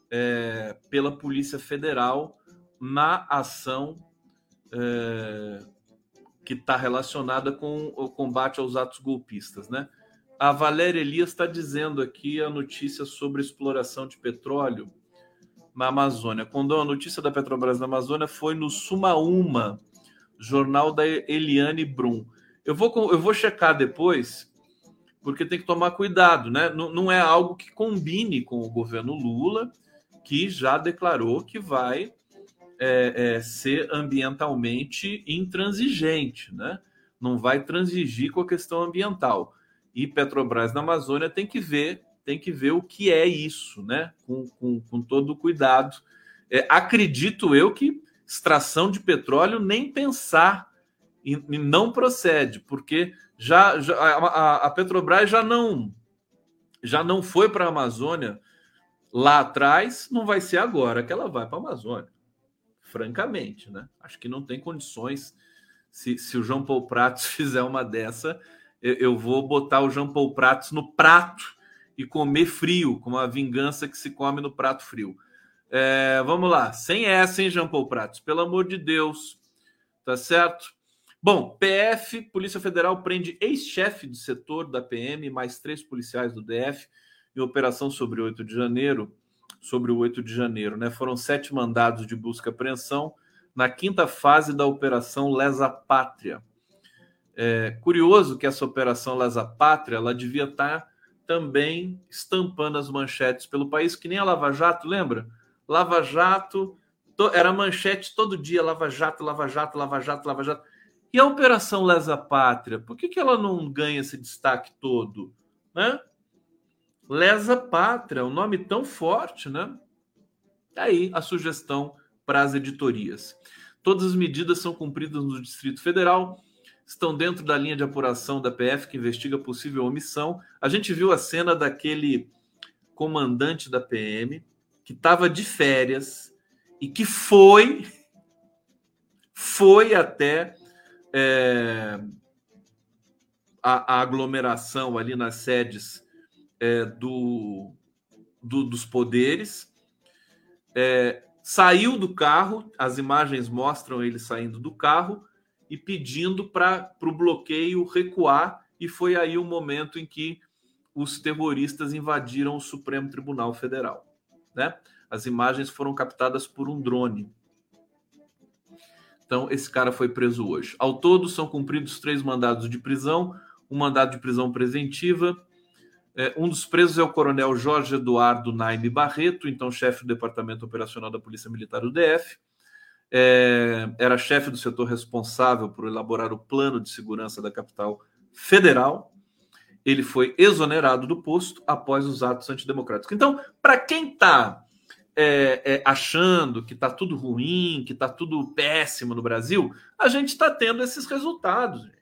É, pela Polícia Federal na ação é, que está relacionada com o combate aos atos golpistas, né? A Valéria Elias está dizendo aqui a notícia sobre exploração de petróleo na Amazônia. Quando a notícia da Petrobras na Amazônia foi no Sumaúma, jornal da Eliane Brum. Eu vou, eu vou checar depois, porque tem que tomar cuidado, né? Não, não é algo que combine com o governo Lula, que já declarou que vai é, é, ser ambientalmente intransigente, né? Não vai transigir com a questão ambiental. E Petrobras na Amazônia tem que ver tem que ver o que é isso, né? Com, com, com todo o cuidado. É, acredito eu que extração de petróleo nem pensar e, e não procede, porque já, já a, a, Petrobras já não já não foi para a Amazônia lá atrás, não vai ser agora que ela vai para a Amazônia, francamente, né? Acho que não tem condições. Se, se o João Paul Pratos <laughs> fizer uma dessa, eu, eu vou botar o João Paul Pratos no prato e comer frio, como a vingança que se come no prato frio. É, vamos lá, sem essa, hein, Jean Paul Pratos? Pelo amor de Deus, tá certo? Bom, PF, Polícia Federal prende ex-chefe do setor da PM, mais três policiais do DF, em operação sobre 8 de janeiro. Sobre o 8 de janeiro, né? Foram sete mandados de busca e apreensão na quinta fase da Operação Lesa Pátria. É curioso que essa Operação Lesa Pátria ela devia estar tá também estampando as manchetes pelo país, que nem a Lava Jato, lembra? Lava Jato, to, era manchete todo dia, Lava Jato, Lava Jato, Lava Jato, Lava Jato. E a Operação Lesa Pátria, por que, que ela não ganha esse destaque todo? Né? Lesa Pátria, um nome tão forte, né? Tá aí a sugestão para as editorias. Todas as medidas são cumpridas no Distrito Federal estão dentro da linha de apuração da PF que investiga possível omissão. A gente viu a cena daquele comandante da PM que estava de férias e que foi foi até é, a, a, aglomeração ali nas sedes é, do, do, dos poderes, é, saiu do carro, as imagens mostram ele saindo do carro, e pedindo para o bloqueio recuar, e foi aí o momento em que os terroristas invadiram o Supremo Tribunal Federal. Né? As imagens foram captadas por um drone. Então, esse cara foi preso hoje. Ao todo, são cumpridos três mandados de prisão, um mandado de prisão preventiva. É, um dos presos é o coronel Jorge Eduardo Naime Barreto, então chefe do Departamento Operacional da Polícia Militar do DF é, era chefe do setor responsável por elaborar o plano de segurança da capital federal. Ele foi exonerado do posto após os atos antidemocráticos. Então, para quem está é, é, achando que está tudo ruim, que está tudo péssimo no Brasil, a gente está tendo esses resultados, gente.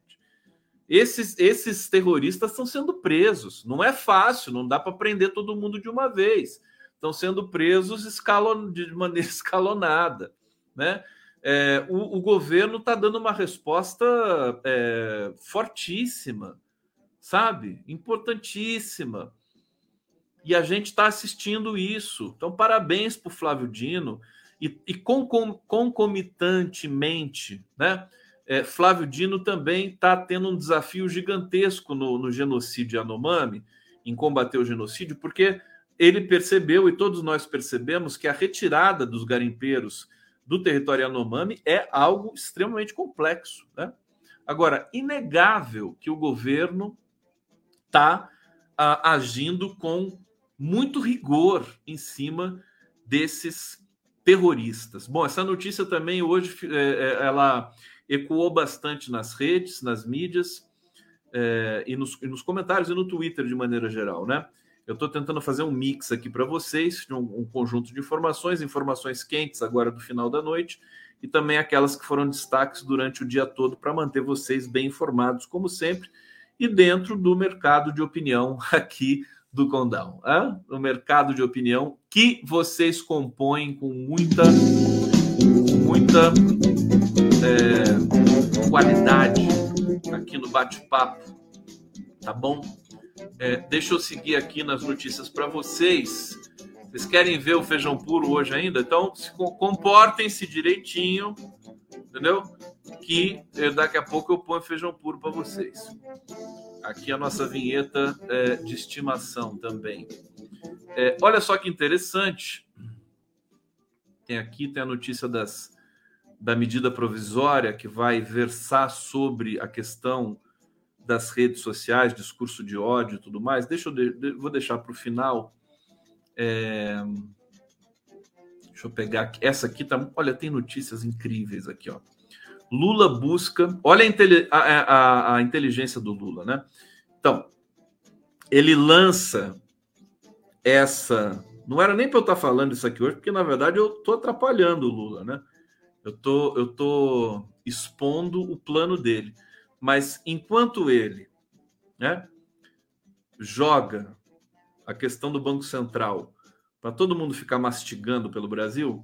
Esses, esses terroristas estão sendo presos. Não é fácil, não dá para prender todo mundo de uma vez. Estão sendo presos escalon, de maneira <laughs> escalonada né? É, o, o, governo está dando uma resposta é, fortíssima, sabe? Importantíssima. E a gente está assistindo isso. Então, parabéns para o Flávio Dino. E, e concomitantemente, né? É, Flávio Dino também está tendo um desafio gigantesco no, no genocídio Yanomami, em combater o genocídio, porque ele percebeu, e todos nós percebemos, que a retirada dos garimpeiros do território Yanomami é algo extremamente complexo. Né? Agora, inegável que o governo está agindo com muito rigor em cima desses terroristas. Bom, essa notícia também hoje é, é, ela ecoou bastante nas redes, nas mídias é, e, nos, e, nos, comentários e no Twitter de maneira geral, né? Eu estou tentando fazer um mix aqui para vocês, um, um, conjunto de informações, informações quentes agora do final da noite e também aquelas que foram destaques durante o dia todo para manter vocês bem informados, como sempre, e dentro do mercado de opinião <laughs> aqui do Condão. Hein? No mercado de opinião que vocês compõem com muita, muita é, qualidade aqui no bate-papo, tá bom? É, deixa eu seguir aqui nas notícias para vocês. Vocês querem ver o feijão puro hoje ainda? Então, se comportem-se direitinho, entendeu? Que eh, daqui a pouco eu ponho feijão puro para vocês. Aqui a nossa vinheta é, de estimação também. É, olha só que interessante. Tem aqui tem a notícia das, da medida provisória que vai versar sobre a questão das redes sociais, discurso de ódio e tudo mais. Deixa eu de, vou deixar para o final é... Deixa eu pegar aqui. Essa aqui tá. Olha, tem notícias incríveis aqui, ó. Lula busca. Olha a, a, a, inteligência do Lula, né? Então, ele lança essa. Não era nem para eu estar tá falando isso aqui hoje, porque na verdade eu estou atrapalhando o Lula, né? Eu tô, eu tô expondo o plano dele. Mas enquanto ele né, joga a questão do Banco Central para todo mundo ficar mastigando pelo Brasil,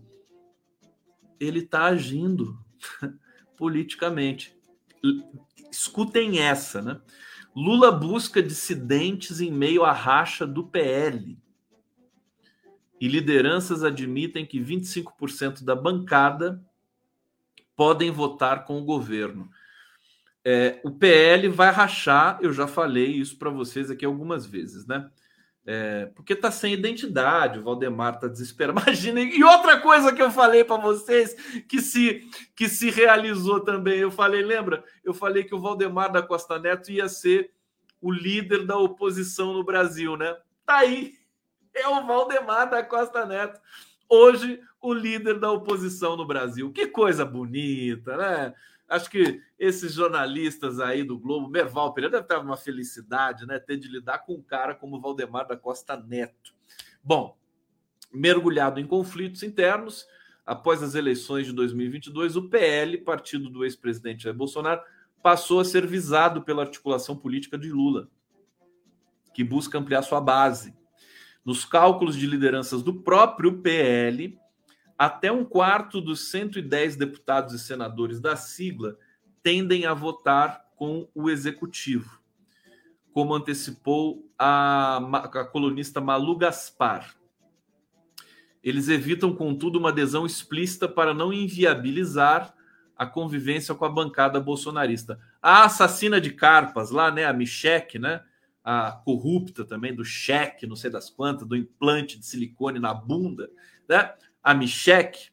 ele está agindo <laughs> politicamente. Escutem essa, né? Lula busca dissidentes em meio à racha do PL. E lideranças admitem que 25% da bancada podem votar com o governo. É, o PL vai rachar, eu já falei isso para vocês aqui algumas vezes, né? É, porque tá sem identidade, o Valdemar tá desesperado. <laughs> Imaginem. E outra coisa que eu falei para vocês que se que se realizou também, eu falei, lembra? Eu falei que o Valdemar da Costa Neto ia ser o líder da oposição no Brasil, né? Tá aí. É o Valdemar da Costa Neto. Hoje o líder da oposição no Brasil. Que coisa bonita, né? Acho que esses jornalistas aí do Globo, Merval Pereira, deve estar uma felicidade, né? Ter de lidar com um cara como Valdemar da Costa Neto. Bom, mergulhado em conflitos internos, após as eleições de 2022, o PL, partido do ex-presidente Jair Bolsonaro, passou a ser visado pela articulação política de Lula, que busca ampliar sua base. Nos cálculos de lideranças do próprio PL, até um quarto dos 110 deputados e senadores da sigla tendem a votar com o executivo, como antecipou a, a colunista Malu Gaspar. Eles evitam, contudo, uma adesão explícita para não inviabilizar a convivência com a bancada bolsonarista. A assassina de carpas lá, né, a Michek, né, a corrupta também do cheque, não sei das quantas, do implante de silicone na bunda, né? A Michek,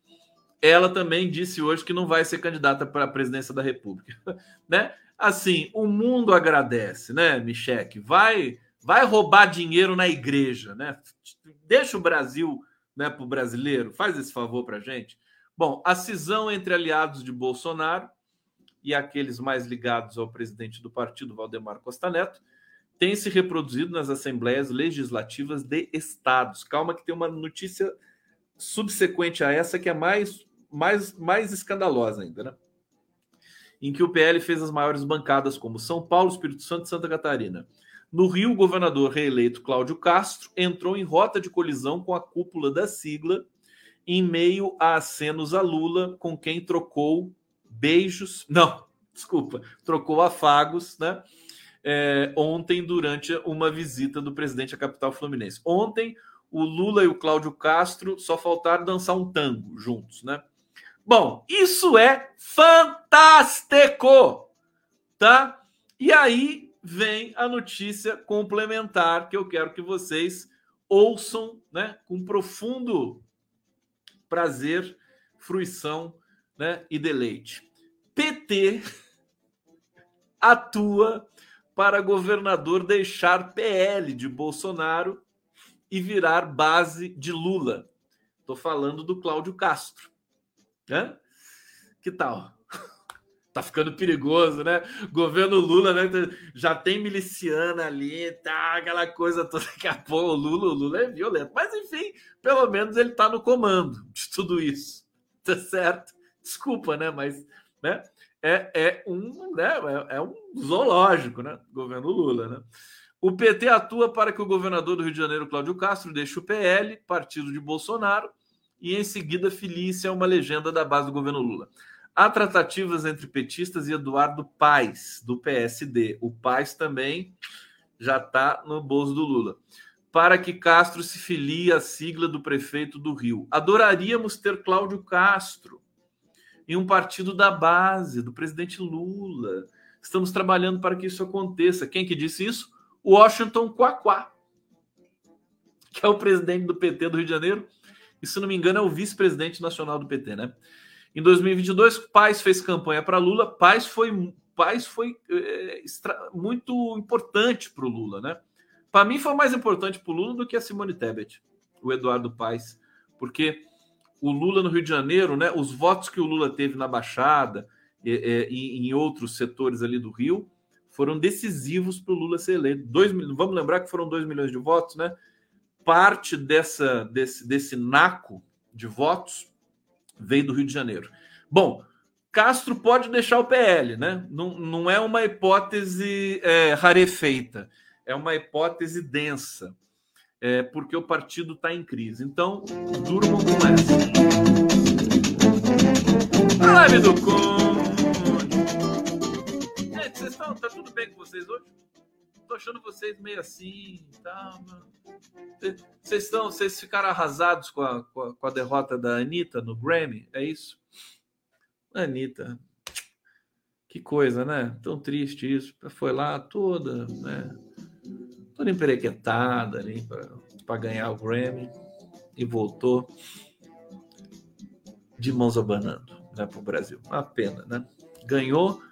ela também disse hoje que não vai ser candidata para a presidência da República, <laughs> né? Assim, o mundo agradece, né, Michek? Vai, vai roubar dinheiro na igreja, né? Deixa o Brasil, né, para o brasileiro. Faz esse favor para gente. Bom, a cisão entre aliados de Bolsonaro e aqueles mais ligados ao presidente do partido, Valdemar Costa Neto, tem se reproduzido nas assembleias legislativas de estados. Calma que tem uma notícia subsequente a essa que é mais, mais, mais escandalosa ainda, né? Em que o PL fez as maiores bancadas, como São Paulo, Espírito Santo e Santa Catarina. No Rio, o governador reeleito Cláudio Castro entrou em rota de colisão com a cúpula da sigla, em meio a acenos a Lula, com quem trocou beijos. Não, <laughs> desculpa, trocou afagos, né? É, ontem, durante uma visita do presidente à capital fluminense. Ontem, o Lula e o Cláudio Castro só faltaram dançar um tango juntos, né? Bom, isso é fantástico, tá? E aí vem a notícia complementar que eu quero que vocês ouçam, né, com profundo prazer, fruição, né, e deleite. PT atua para governador deixar PL de Bolsonaro e virar base de Lula. Estou falando do Cláudio Castro. Né? Que tal? <laughs> tá ficando perigoso, né? Governo Lula, né? Já tem miliciana ali, tá aquela coisa toda. Daqui a pouco o Lula, o Lula é violento. Mas enfim, pelo menos ele tá no comando de tudo isso. Tá certo? Desculpa, né? Mas né? É, é um, né? É, é um zoológico, né? Governo Lula, né? O PT atua para que o governador do Rio de Janeiro, Cláudio Castro, deixe o PL, partido de Bolsonaro, e em seguida filie-se a uma legenda da base do governo Lula. Há tratativas entre petistas e Eduardo Paes, do PSD. O Paes também já está no bolso do Lula. Para que Castro se filie à sigla do prefeito do Rio. Adoraríamos ter Cláudio Castro em um partido da base, do presidente Lula. Estamos trabalhando para que isso aconteça. Quem que disse isso? Washington Quaquá, que é o presidente do PT do Rio de Janeiro. E, se não me engano, é o vice-presidente nacional do PT, né? Em 2022, Paz fez campanha para Lula. Paz foi, Paz foi é, extra, muito importante para o Lula, né? Para mim, foi mais importante para o Lula do que a Simone Tebet, o Eduardo Paes, porque o Lula no Rio de Janeiro, né? Os votos que o Lula teve na Baixada e, e em outros setores ali do Rio foram decisivos para o Lula ser eleito. Dois, vamos lembrar que foram 2 milhões de votos, né? Parte dessa, desse, desse naco de votos veio do Rio de Janeiro. Bom, Castro pode deixar o PL, né? Não, não é uma hipótese é, rarefeita, é uma hipótese densa, é, porque o partido está em crise. Então, durmam com essa. Live do Conde. Estão. Tá tudo bem com vocês hoje? Tô achando vocês meio assim, tá, mano. Vocês estão, vocês ficaram arrasados com a, com a, com a derrota da Anitta no Grammy? É isso? Anitta, que coisa, né? Tão triste isso. Foi lá toda, né? Toda emperequetada ali para ganhar o Grammy e voltou de mãos abanando né, para o Brasil. Uma pena, né? Ganhou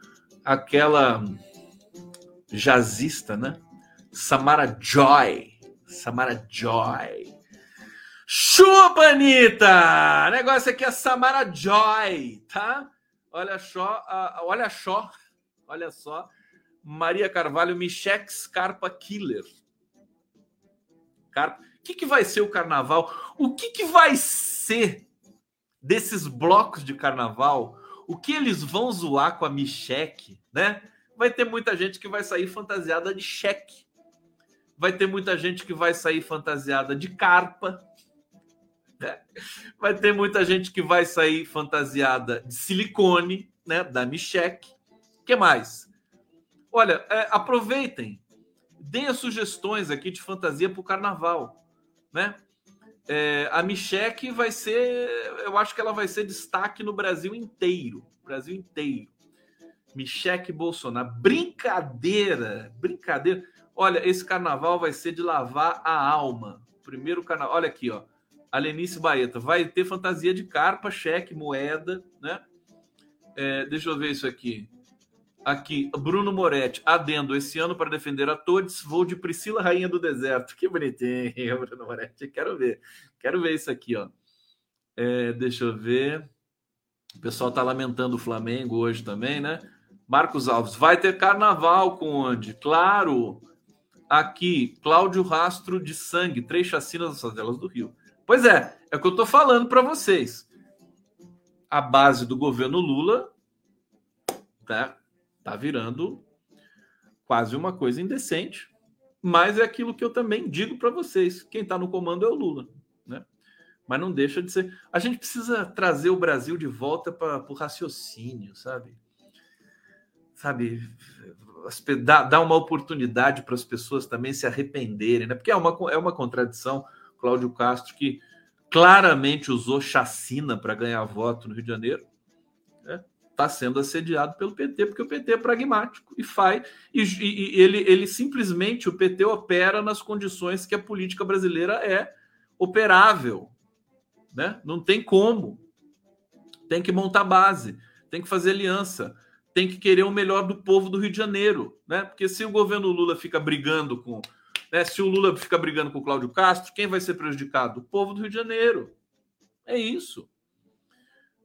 aquela jazzista, né? Samara Joy Samara Joy. Chupa, Anitta! O negócio aqui é Samara Joy, tá? Olha só, olha só, olha só. Maria Carvalho, Michex Carpa Killer. Carpa. O que, que vai ser o carnaval? O que, que vai ser desses blocos de carnaval? O que eles vão zoar com a Micheque, né? Vai ter muita gente que vai sair fantasiada de cheque vai ter muita gente que vai sair fantasiada de carpa. Né? Vai ter muita gente que vai sair fantasiada de silicone, né? Da Micheque. Que mais? Olha, é, aproveitem, deem as sugestões aqui de fantasia para o carnaval, né? É, a Micheque vai ser, eu acho que ela vai ser destaque no Brasil inteiro, Brasil inteiro. Micheque Bolsonaro, brincadeira, brincadeira. Olha, esse carnaval vai ser de lavar a alma. Primeiro carnaval. Olha aqui, ó. Alenice Baeta. Vai ter fantasia de carpa, cheque, moeda, né? É, deixa eu ver isso aqui. Aqui, Bruno Moretti, adendo, esse ano para defender a todos, vou de Priscila Rainha do Deserto. Que bonitinho, <laughs> Bruno Moretti. Quero ver. Quero ver isso aqui, ó. É, deixa eu ver. O pessoal tá lamentando o Flamengo hoje também, né? Marcos Alves, vai ter carnaval com onde? Claro, Aqui, Cláudio Rastro de Sangue, três chacinas das favelas do Rio. Pois é, é o que eu estou falando para vocês. A base do governo Lula tá, tá virando quase uma coisa indecente, mas é aquilo que eu também digo para vocês: quem está no comando é o Lula. Né? Mas não deixa de ser. A gente precisa trazer o Brasil de volta para o raciocínio, sabe? Sabe, dá, dá uma oportunidade para as pessoas também se arrependerem, né? Porque é uma, é uma contradição, Cláudio Castro, que claramente usou chacina para ganhar voto no Rio de Janeiro, está sendo assediado pelo PT, porque o PT é pragmático e faz. E, e, ele, ele simplesmente, o PT opera nas condições que a política brasileira é operável. Né? Não tem como. Tem que montar base, tem que fazer aliança tem que querer o melhor do povo do Rio de Janeiro, né? Porque se o governo Lula fica brigando com, né, se o Lula fica brigando com o Cláudio Castro, quem vai ser prejudicado? O povo do Rio de Janeiro. É isso.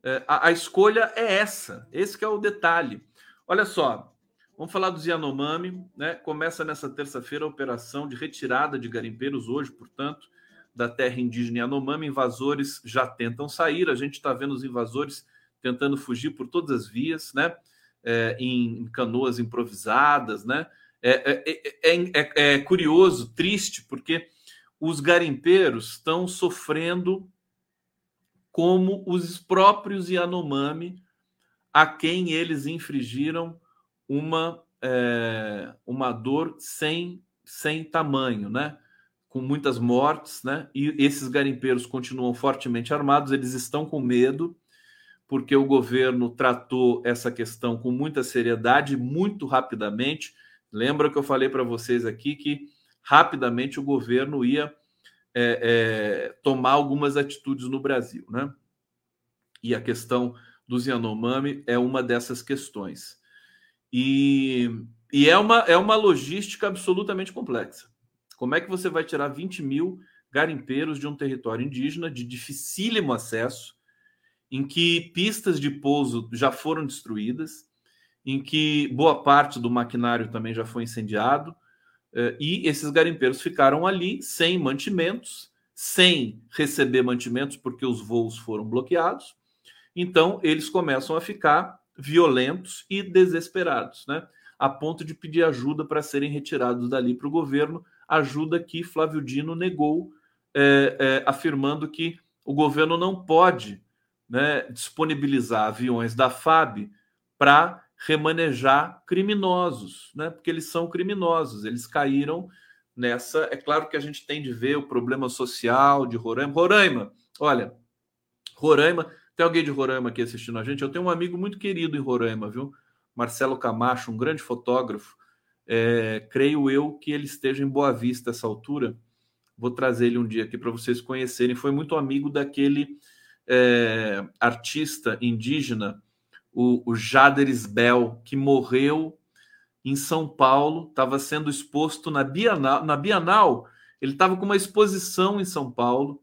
É, a, a, escolha é essa. Esse é o detalhe. Olha só, vamos falar dos Yanomami. Né? Começa nessa terça-feira a operação de retirada de garimpeiros, hoje, portanto, da terra indígena Yanomami. Invasores já tentam sair. A gente está vendo os invasores tentando fugir por todas as vias, né? É, em canoas improvisadas, né? É, é, é, é, curioso, triste, porque os garimpeiros estão sofrendo como os próprios Yanomami, a quem eles infringiram uma, é, uma dor sem, sem tamanho, né? com muitas mortes, né? e esses garimpeiros continuam fortemente armados, eles estão com medo, porque o governo tratou essa questão com muita seriedade, muito rapidamente. Lembra que eu falei para vocês aqui que rapidamente o governo ia é, é, tomar algumas atitudes no Brasil, né? E a questão dos Yanomami é uma dessas questões. E, e é, uma, é uma logística absolutamente complexa. Como é que você vai tirar 20 mil garimpeiros de um território indígena de dificílimo acesso, em que pistas de pouso já foram destruídas, em que boa parte do maquinário também já foi incendiado, e esses garimpeiros ficaram ali sem mantimentos, sem receber mantimentos porque os voos foram bloqueados. Então, eles começam a ficar violentos e desesperados, né? a ponto de pedir ajuda para serem retirados dali para o governo, ajuda que Flávio Dino negou, é, é, afirmando que o governo não pode né, disponibilizar aviões da FAB para remanejar criminosos, né? Porque eles são criminosos, eles caíram nessa. É claro que a gente tem de ver o problema social de Roraima. Roraima, olha, Roraima, tem alguém de Roraima aqui assistindo a gente? Eu tenho um amigo muito querido em Roraima, viu? Marcelo Camacho, um grande fotógrafo. É, creio eu que ele esteja em Boa Vista essa altura. Vou trazer ele um dia aqui para vocês conhecerem. Foi muito amigo daquele é, artista indígena o, o Jader Isbel, que morreu em São Paulo, estava sendo exposto na Bienal. Na Bienal, ele estava com uma exposição em São Paulo.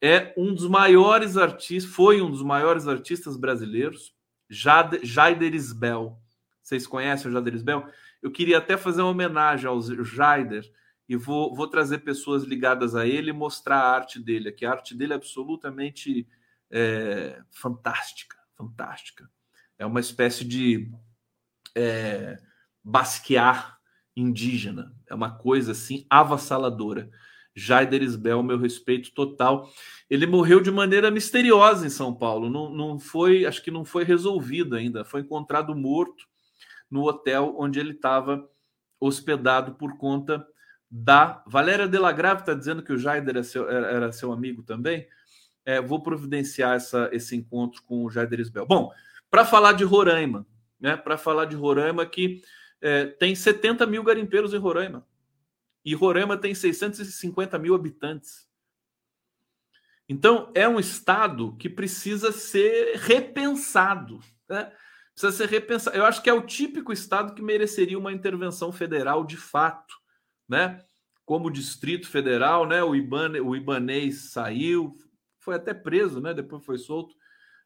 É um dos maiores artistas, foi um dos maiores artistas brasileiros, Jader, Jaider Isbel. Vocês conhecem o Jader Isbel? Eu queria até fazer uma homenagem ao Jaider e vou, vou trazer pessoas ligadas a ele e mostrar a arte dele, que a arte dele é absolutamente é, fantástica, fantástica. É uma espécie de é, basquear indígena. É uma coisa assim avassaladora. Jaider Isbel, meu respeito total. Ele morreu de maneira misteriosa em São Paulo. Não, não foi, acho que não foi resolvido ainda. Foi encontrado morto no hotel onde ele estava hospedado por conta da. Valéria Delagrave está dizendo que o Jaider era seu, era seu amigo também. É, vou providenciar essa, esse encontro com o Jaider Isbel. Bom, para falar de Roraima, né? Para falar de Roraima que é, tem 70 mil garimpeiros em Roraima. E Roraima tem 650 mil habitantes. Então, é um estado que precisa ser repensado. Né? Precisa ser repensado. Eu acho que é o típico estado que mereceria uma intervenção federal de fato. Né? Como o Distrito Federal, né? o, Iban, o Ibanês saiu, foi até preso, né? depois foi solto.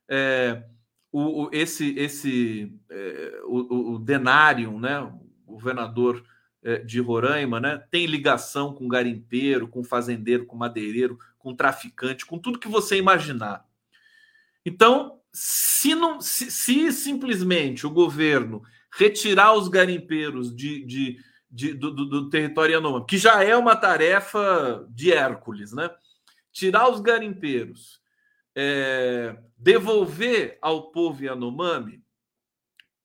É, o, o, esse esse é, o, o Denário, né, o governador é, de Roraima, né, tem ligação com garimpeiro, com fazendeiro, com madeireiro, com traficante, com tudo que você imaginar. Então, se, não, se, se simplesmente o governo retirar os garimpeiros de, de, de do, do, do, território Yanomami, que já é uma tarefa de Hércules, né? Tirar os garimpeiros é, devolver ao povo Yanomami,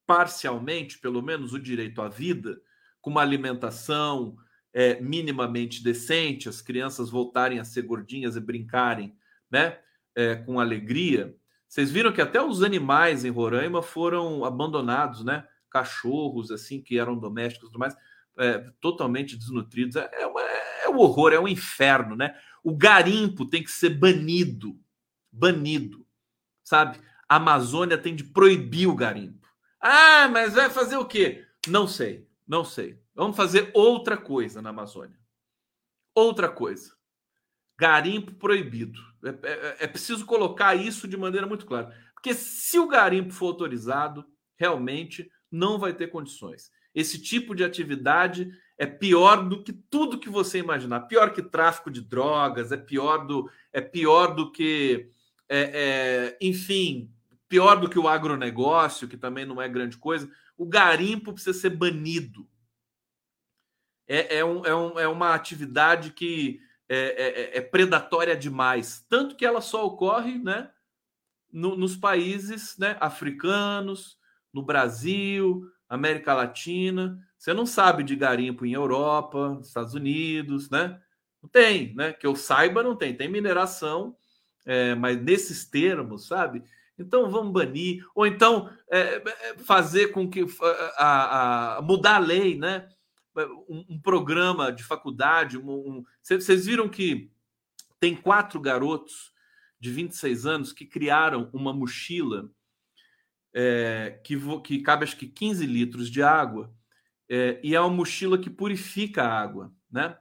parcialmente, pelo menos, o direito à vida, com uma alimentação é, minimamente decente, as crianças voltarem a ser gordinhas e brincarem né, é, com alegria. Vocês viram que até os animais em Roraima foram abandonados, né? Cachorros, assim, que eram domésticos e tudo mais, é, totalmente desnutridos. É, é, uma, é um horror, é um inferno, né? O garimpo tem que ser banido banido, sabe? A Amazônia tem de proibir o garimpo. Ah, mas vai fazer o quê? Não sei, não sei. Vamos fazer outra coisa na Amazônia. Outra coisa. Garimpo proibido. É, é, é, preciso colocar isso de maneira muito clara. Porque se o garimpo for autorizado, realmente não vai ter condições. Esse tipo de atividade é pior do que tudo que você imaginar. Pior que tráfico de drogas, é pior do, é pior do que, é, é, enfim, pior do que o agronegócio, que também não é grande coisa. O garimpo precisa ser banido. É, é, um, é, um, é uma atividade que é, é, é, é predatória demais. Tanto que ela só ocorre né, no, nos países né, africanos, no Brasil, América Latina. Você não sabe de garimpo em Europa, Estados Unidos, né? Não tem, né? Que eu saiba, não tem. Tem mineração, é, mas nesses termos, sabe? Então vamos banir, ou então é, é fazer com que a, a, mudar a lei, né? Um, um programa de faculdade. Um, um, vocês viram que tem quatro garotos de 26 anos que criaram uma mochila é, que, que cabe acho que 15 litros de água é, e é uma mochila que purifica a água, né?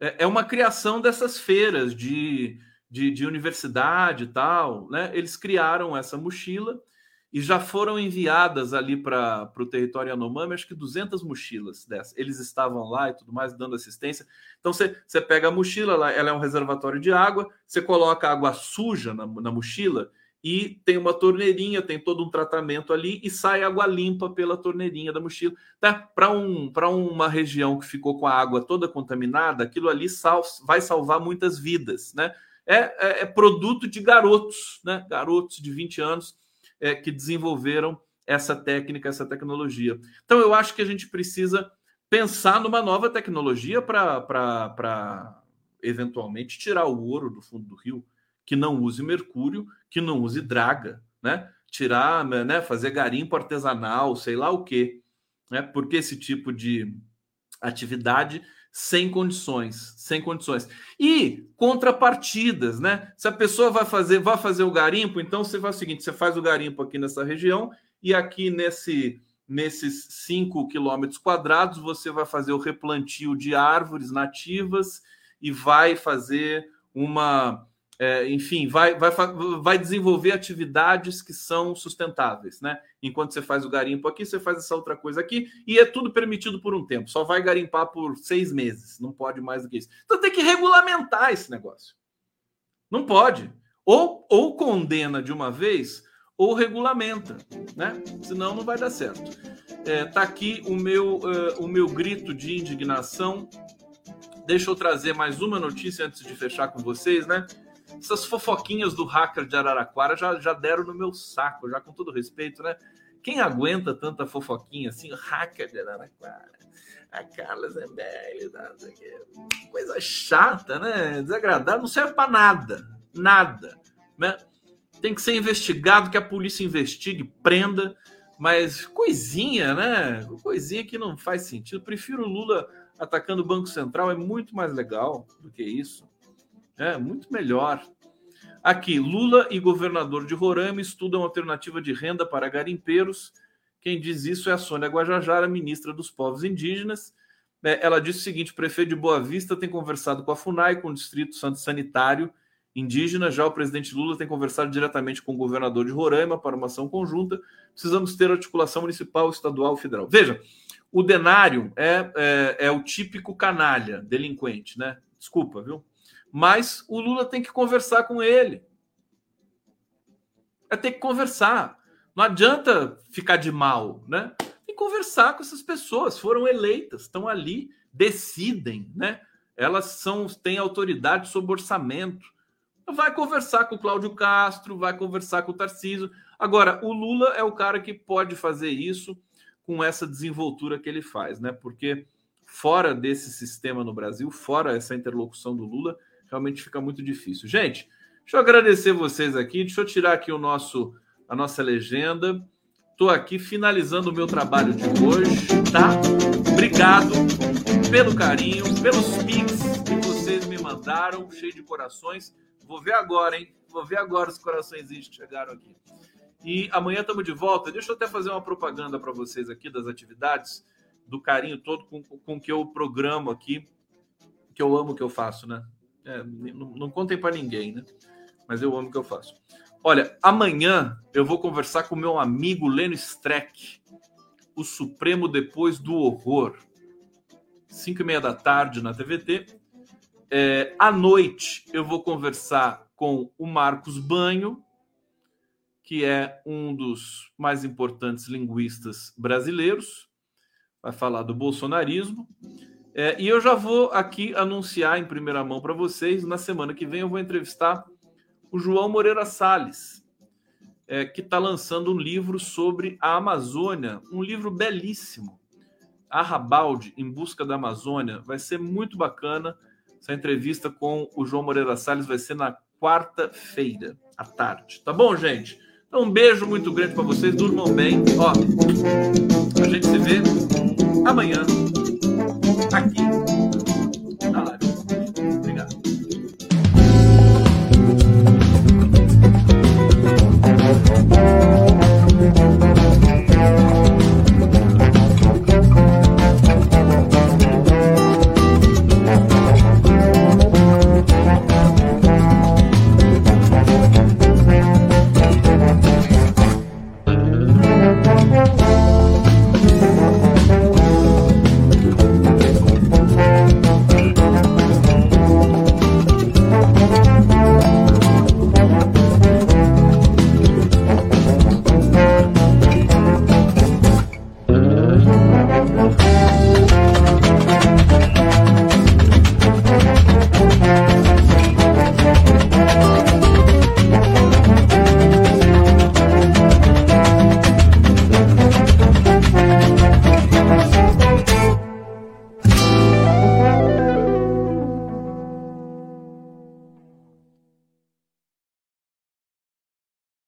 É, é uma criação dessas feiras de, de, de universidade e tal, né? Eles criaram essa mochila e já foram enviadas ali para o território Yanomami, acho que 200 mochilas dessas. Eles estavam lá e tudo mais, dando assistência. Então você, pega a mochila, ela, ela é um reservatório de água, você coloca água suja na, na mochila e tem uma torneirinha, tem todo um tratamento ali e sai água limpa pela torneirinha da mochila. Tá? Para um, uma região que ficou com a água toda contaminada, aquilo ali sal, vai salvar muitas vidas. Né? É, é, é, produto de garotos, né? garotos de 20 anos é, que desenvolveram essa técnica, essa tecnologia. Então, eu acho que a gente precisa pensar numa nova tecnologia para eventualmente tirar o ouro do fundo do rio que não use mercúrio, que não use draga, né? Tirar, né, fazer garimpo artesanal, sei lá o quê, né? Porque esse tipo de atividade sem condições, sem condições. E contrapartidas, né? Se a pessoa vai fazer, vai fazer o garimpo, então você faz o seguinte, você faz o garimpo aqui nessa região e aqui nesse nesses 5 quilômetros quadrados você vai fazer o replantio de árvores nativas e vai fazer uma é, enfim, vai, vai, vai desenvolver atividades que são sustentáveis, né? Enquanto você faz o garimpo aqui, você faz essa outra coisa aqui, e é tudo permitido por um tempo. Só vai garimpar por seis meses, não pode mais do que isso. Então tem que regulamentar esse negócio. Não pode. Ou, ou condena de uma vez, ou regulamenta, né? Senão não vai dar certo. É, tá aqui o meu, uh, o meu grito de indignação. Deixa eu trazer mais uma notícia antes de fechar com vocês, né? Essas fofoquinhas do hacker de Araraquara já, já deram no meu saco, já com todo respeito, né? Quem aguenta tanta fofoquinha assim? Hacker de Araraquara, a Carla Zambelli, coisa chata, né? Desagradável, não serve para nada, nada, né? Tem que ser investigado, que a polícia investigue, prenda, mas coisinha, né? Coisinha que não faz sentido. Prefiro o Lula atacando o Banco Central, é muito mais legal do que isso. É muito melhor. Aqui, Lula e governador de Roraima estudam alternativa de renda para garimpeiros. Quem diz isso é a Sônia Guajajara, ministra dos Povos Indígenas. É, ela disse o seguinte: o prefeito de Boa Vista tem conversado com a FUNAI, com o Distrito Santo Sanitário Indígena. Já o presidente Lula tem conversado diretamente com o governador de Roraima para uma ação conjunta. Precisamos ter articulação municipal, estadual federal. Veja, o denário é, é, é o típico canalha, delinquente, né? Desculpa, viu? Mas o Lula tem que conversar com ele. É ter que conversar. Não adianta ficar de mal, né? Tem que conversar com essas pessoas. Foram eleitas, estão ali, decidem, né? Elas são têm autoridade sobre orçamento. Vai conversar com o Cláudio Castro, vai conversar com o Tarcísio. Agora, o Lula é o cara que pode fazer isso com essa desenvoltura que ele faz, né? Porque fora desse sistema no Brasil, fora essa interlocução do Lula, realmente fica muito difícil. Gente, deixa eu agradecer vocês aqui, deixa eu tirar aqui o nosso a nossa legenda. Estou aqui finalizando o meu trabalho de hoje, tá? Obrigado pelo carinho, pelos pics que vocês me mandaram, cheio de corações. Vou ver agora, hein? Vou ver agora os corações que chegaram aqui. E amanhã estamos de volta. Deixa eu até fazer uma propaganda para vocês aqui das atividades, do carinho todo com, com que eu programo aqui, que eu amo que eu faço, né? É, não, não contem para ninguém, né? Mas eu amo o que eu faço. Olha, amanhã eu vou conversar com meu amigo Leno Streck, o Supremo depois do horror. 5 e meia da tarde na TVT. É, à noite eu vou conversar com o Marcos Banho, que é um dos mais importantes linguistas brasileiros. Vai falar do bolsonarismo. É, e eu já vou aqui anunciar em primeira mão para vocês. Na semana que vem eu vou entrevistar o João Moreira Salles, é, que está lançando um livro sobre a Amazônia, um livro belíssimo. Arrabalde, em busca da Amazônia. Vai ser muito bacana. Essa entrevista com o João Moreira Salles vai ser na quarta-feira, à tarde. Tá bom, gente? Então, um beijo muito grande para vocês. Durmam bem. Ó, a gente se vê amanhã aqui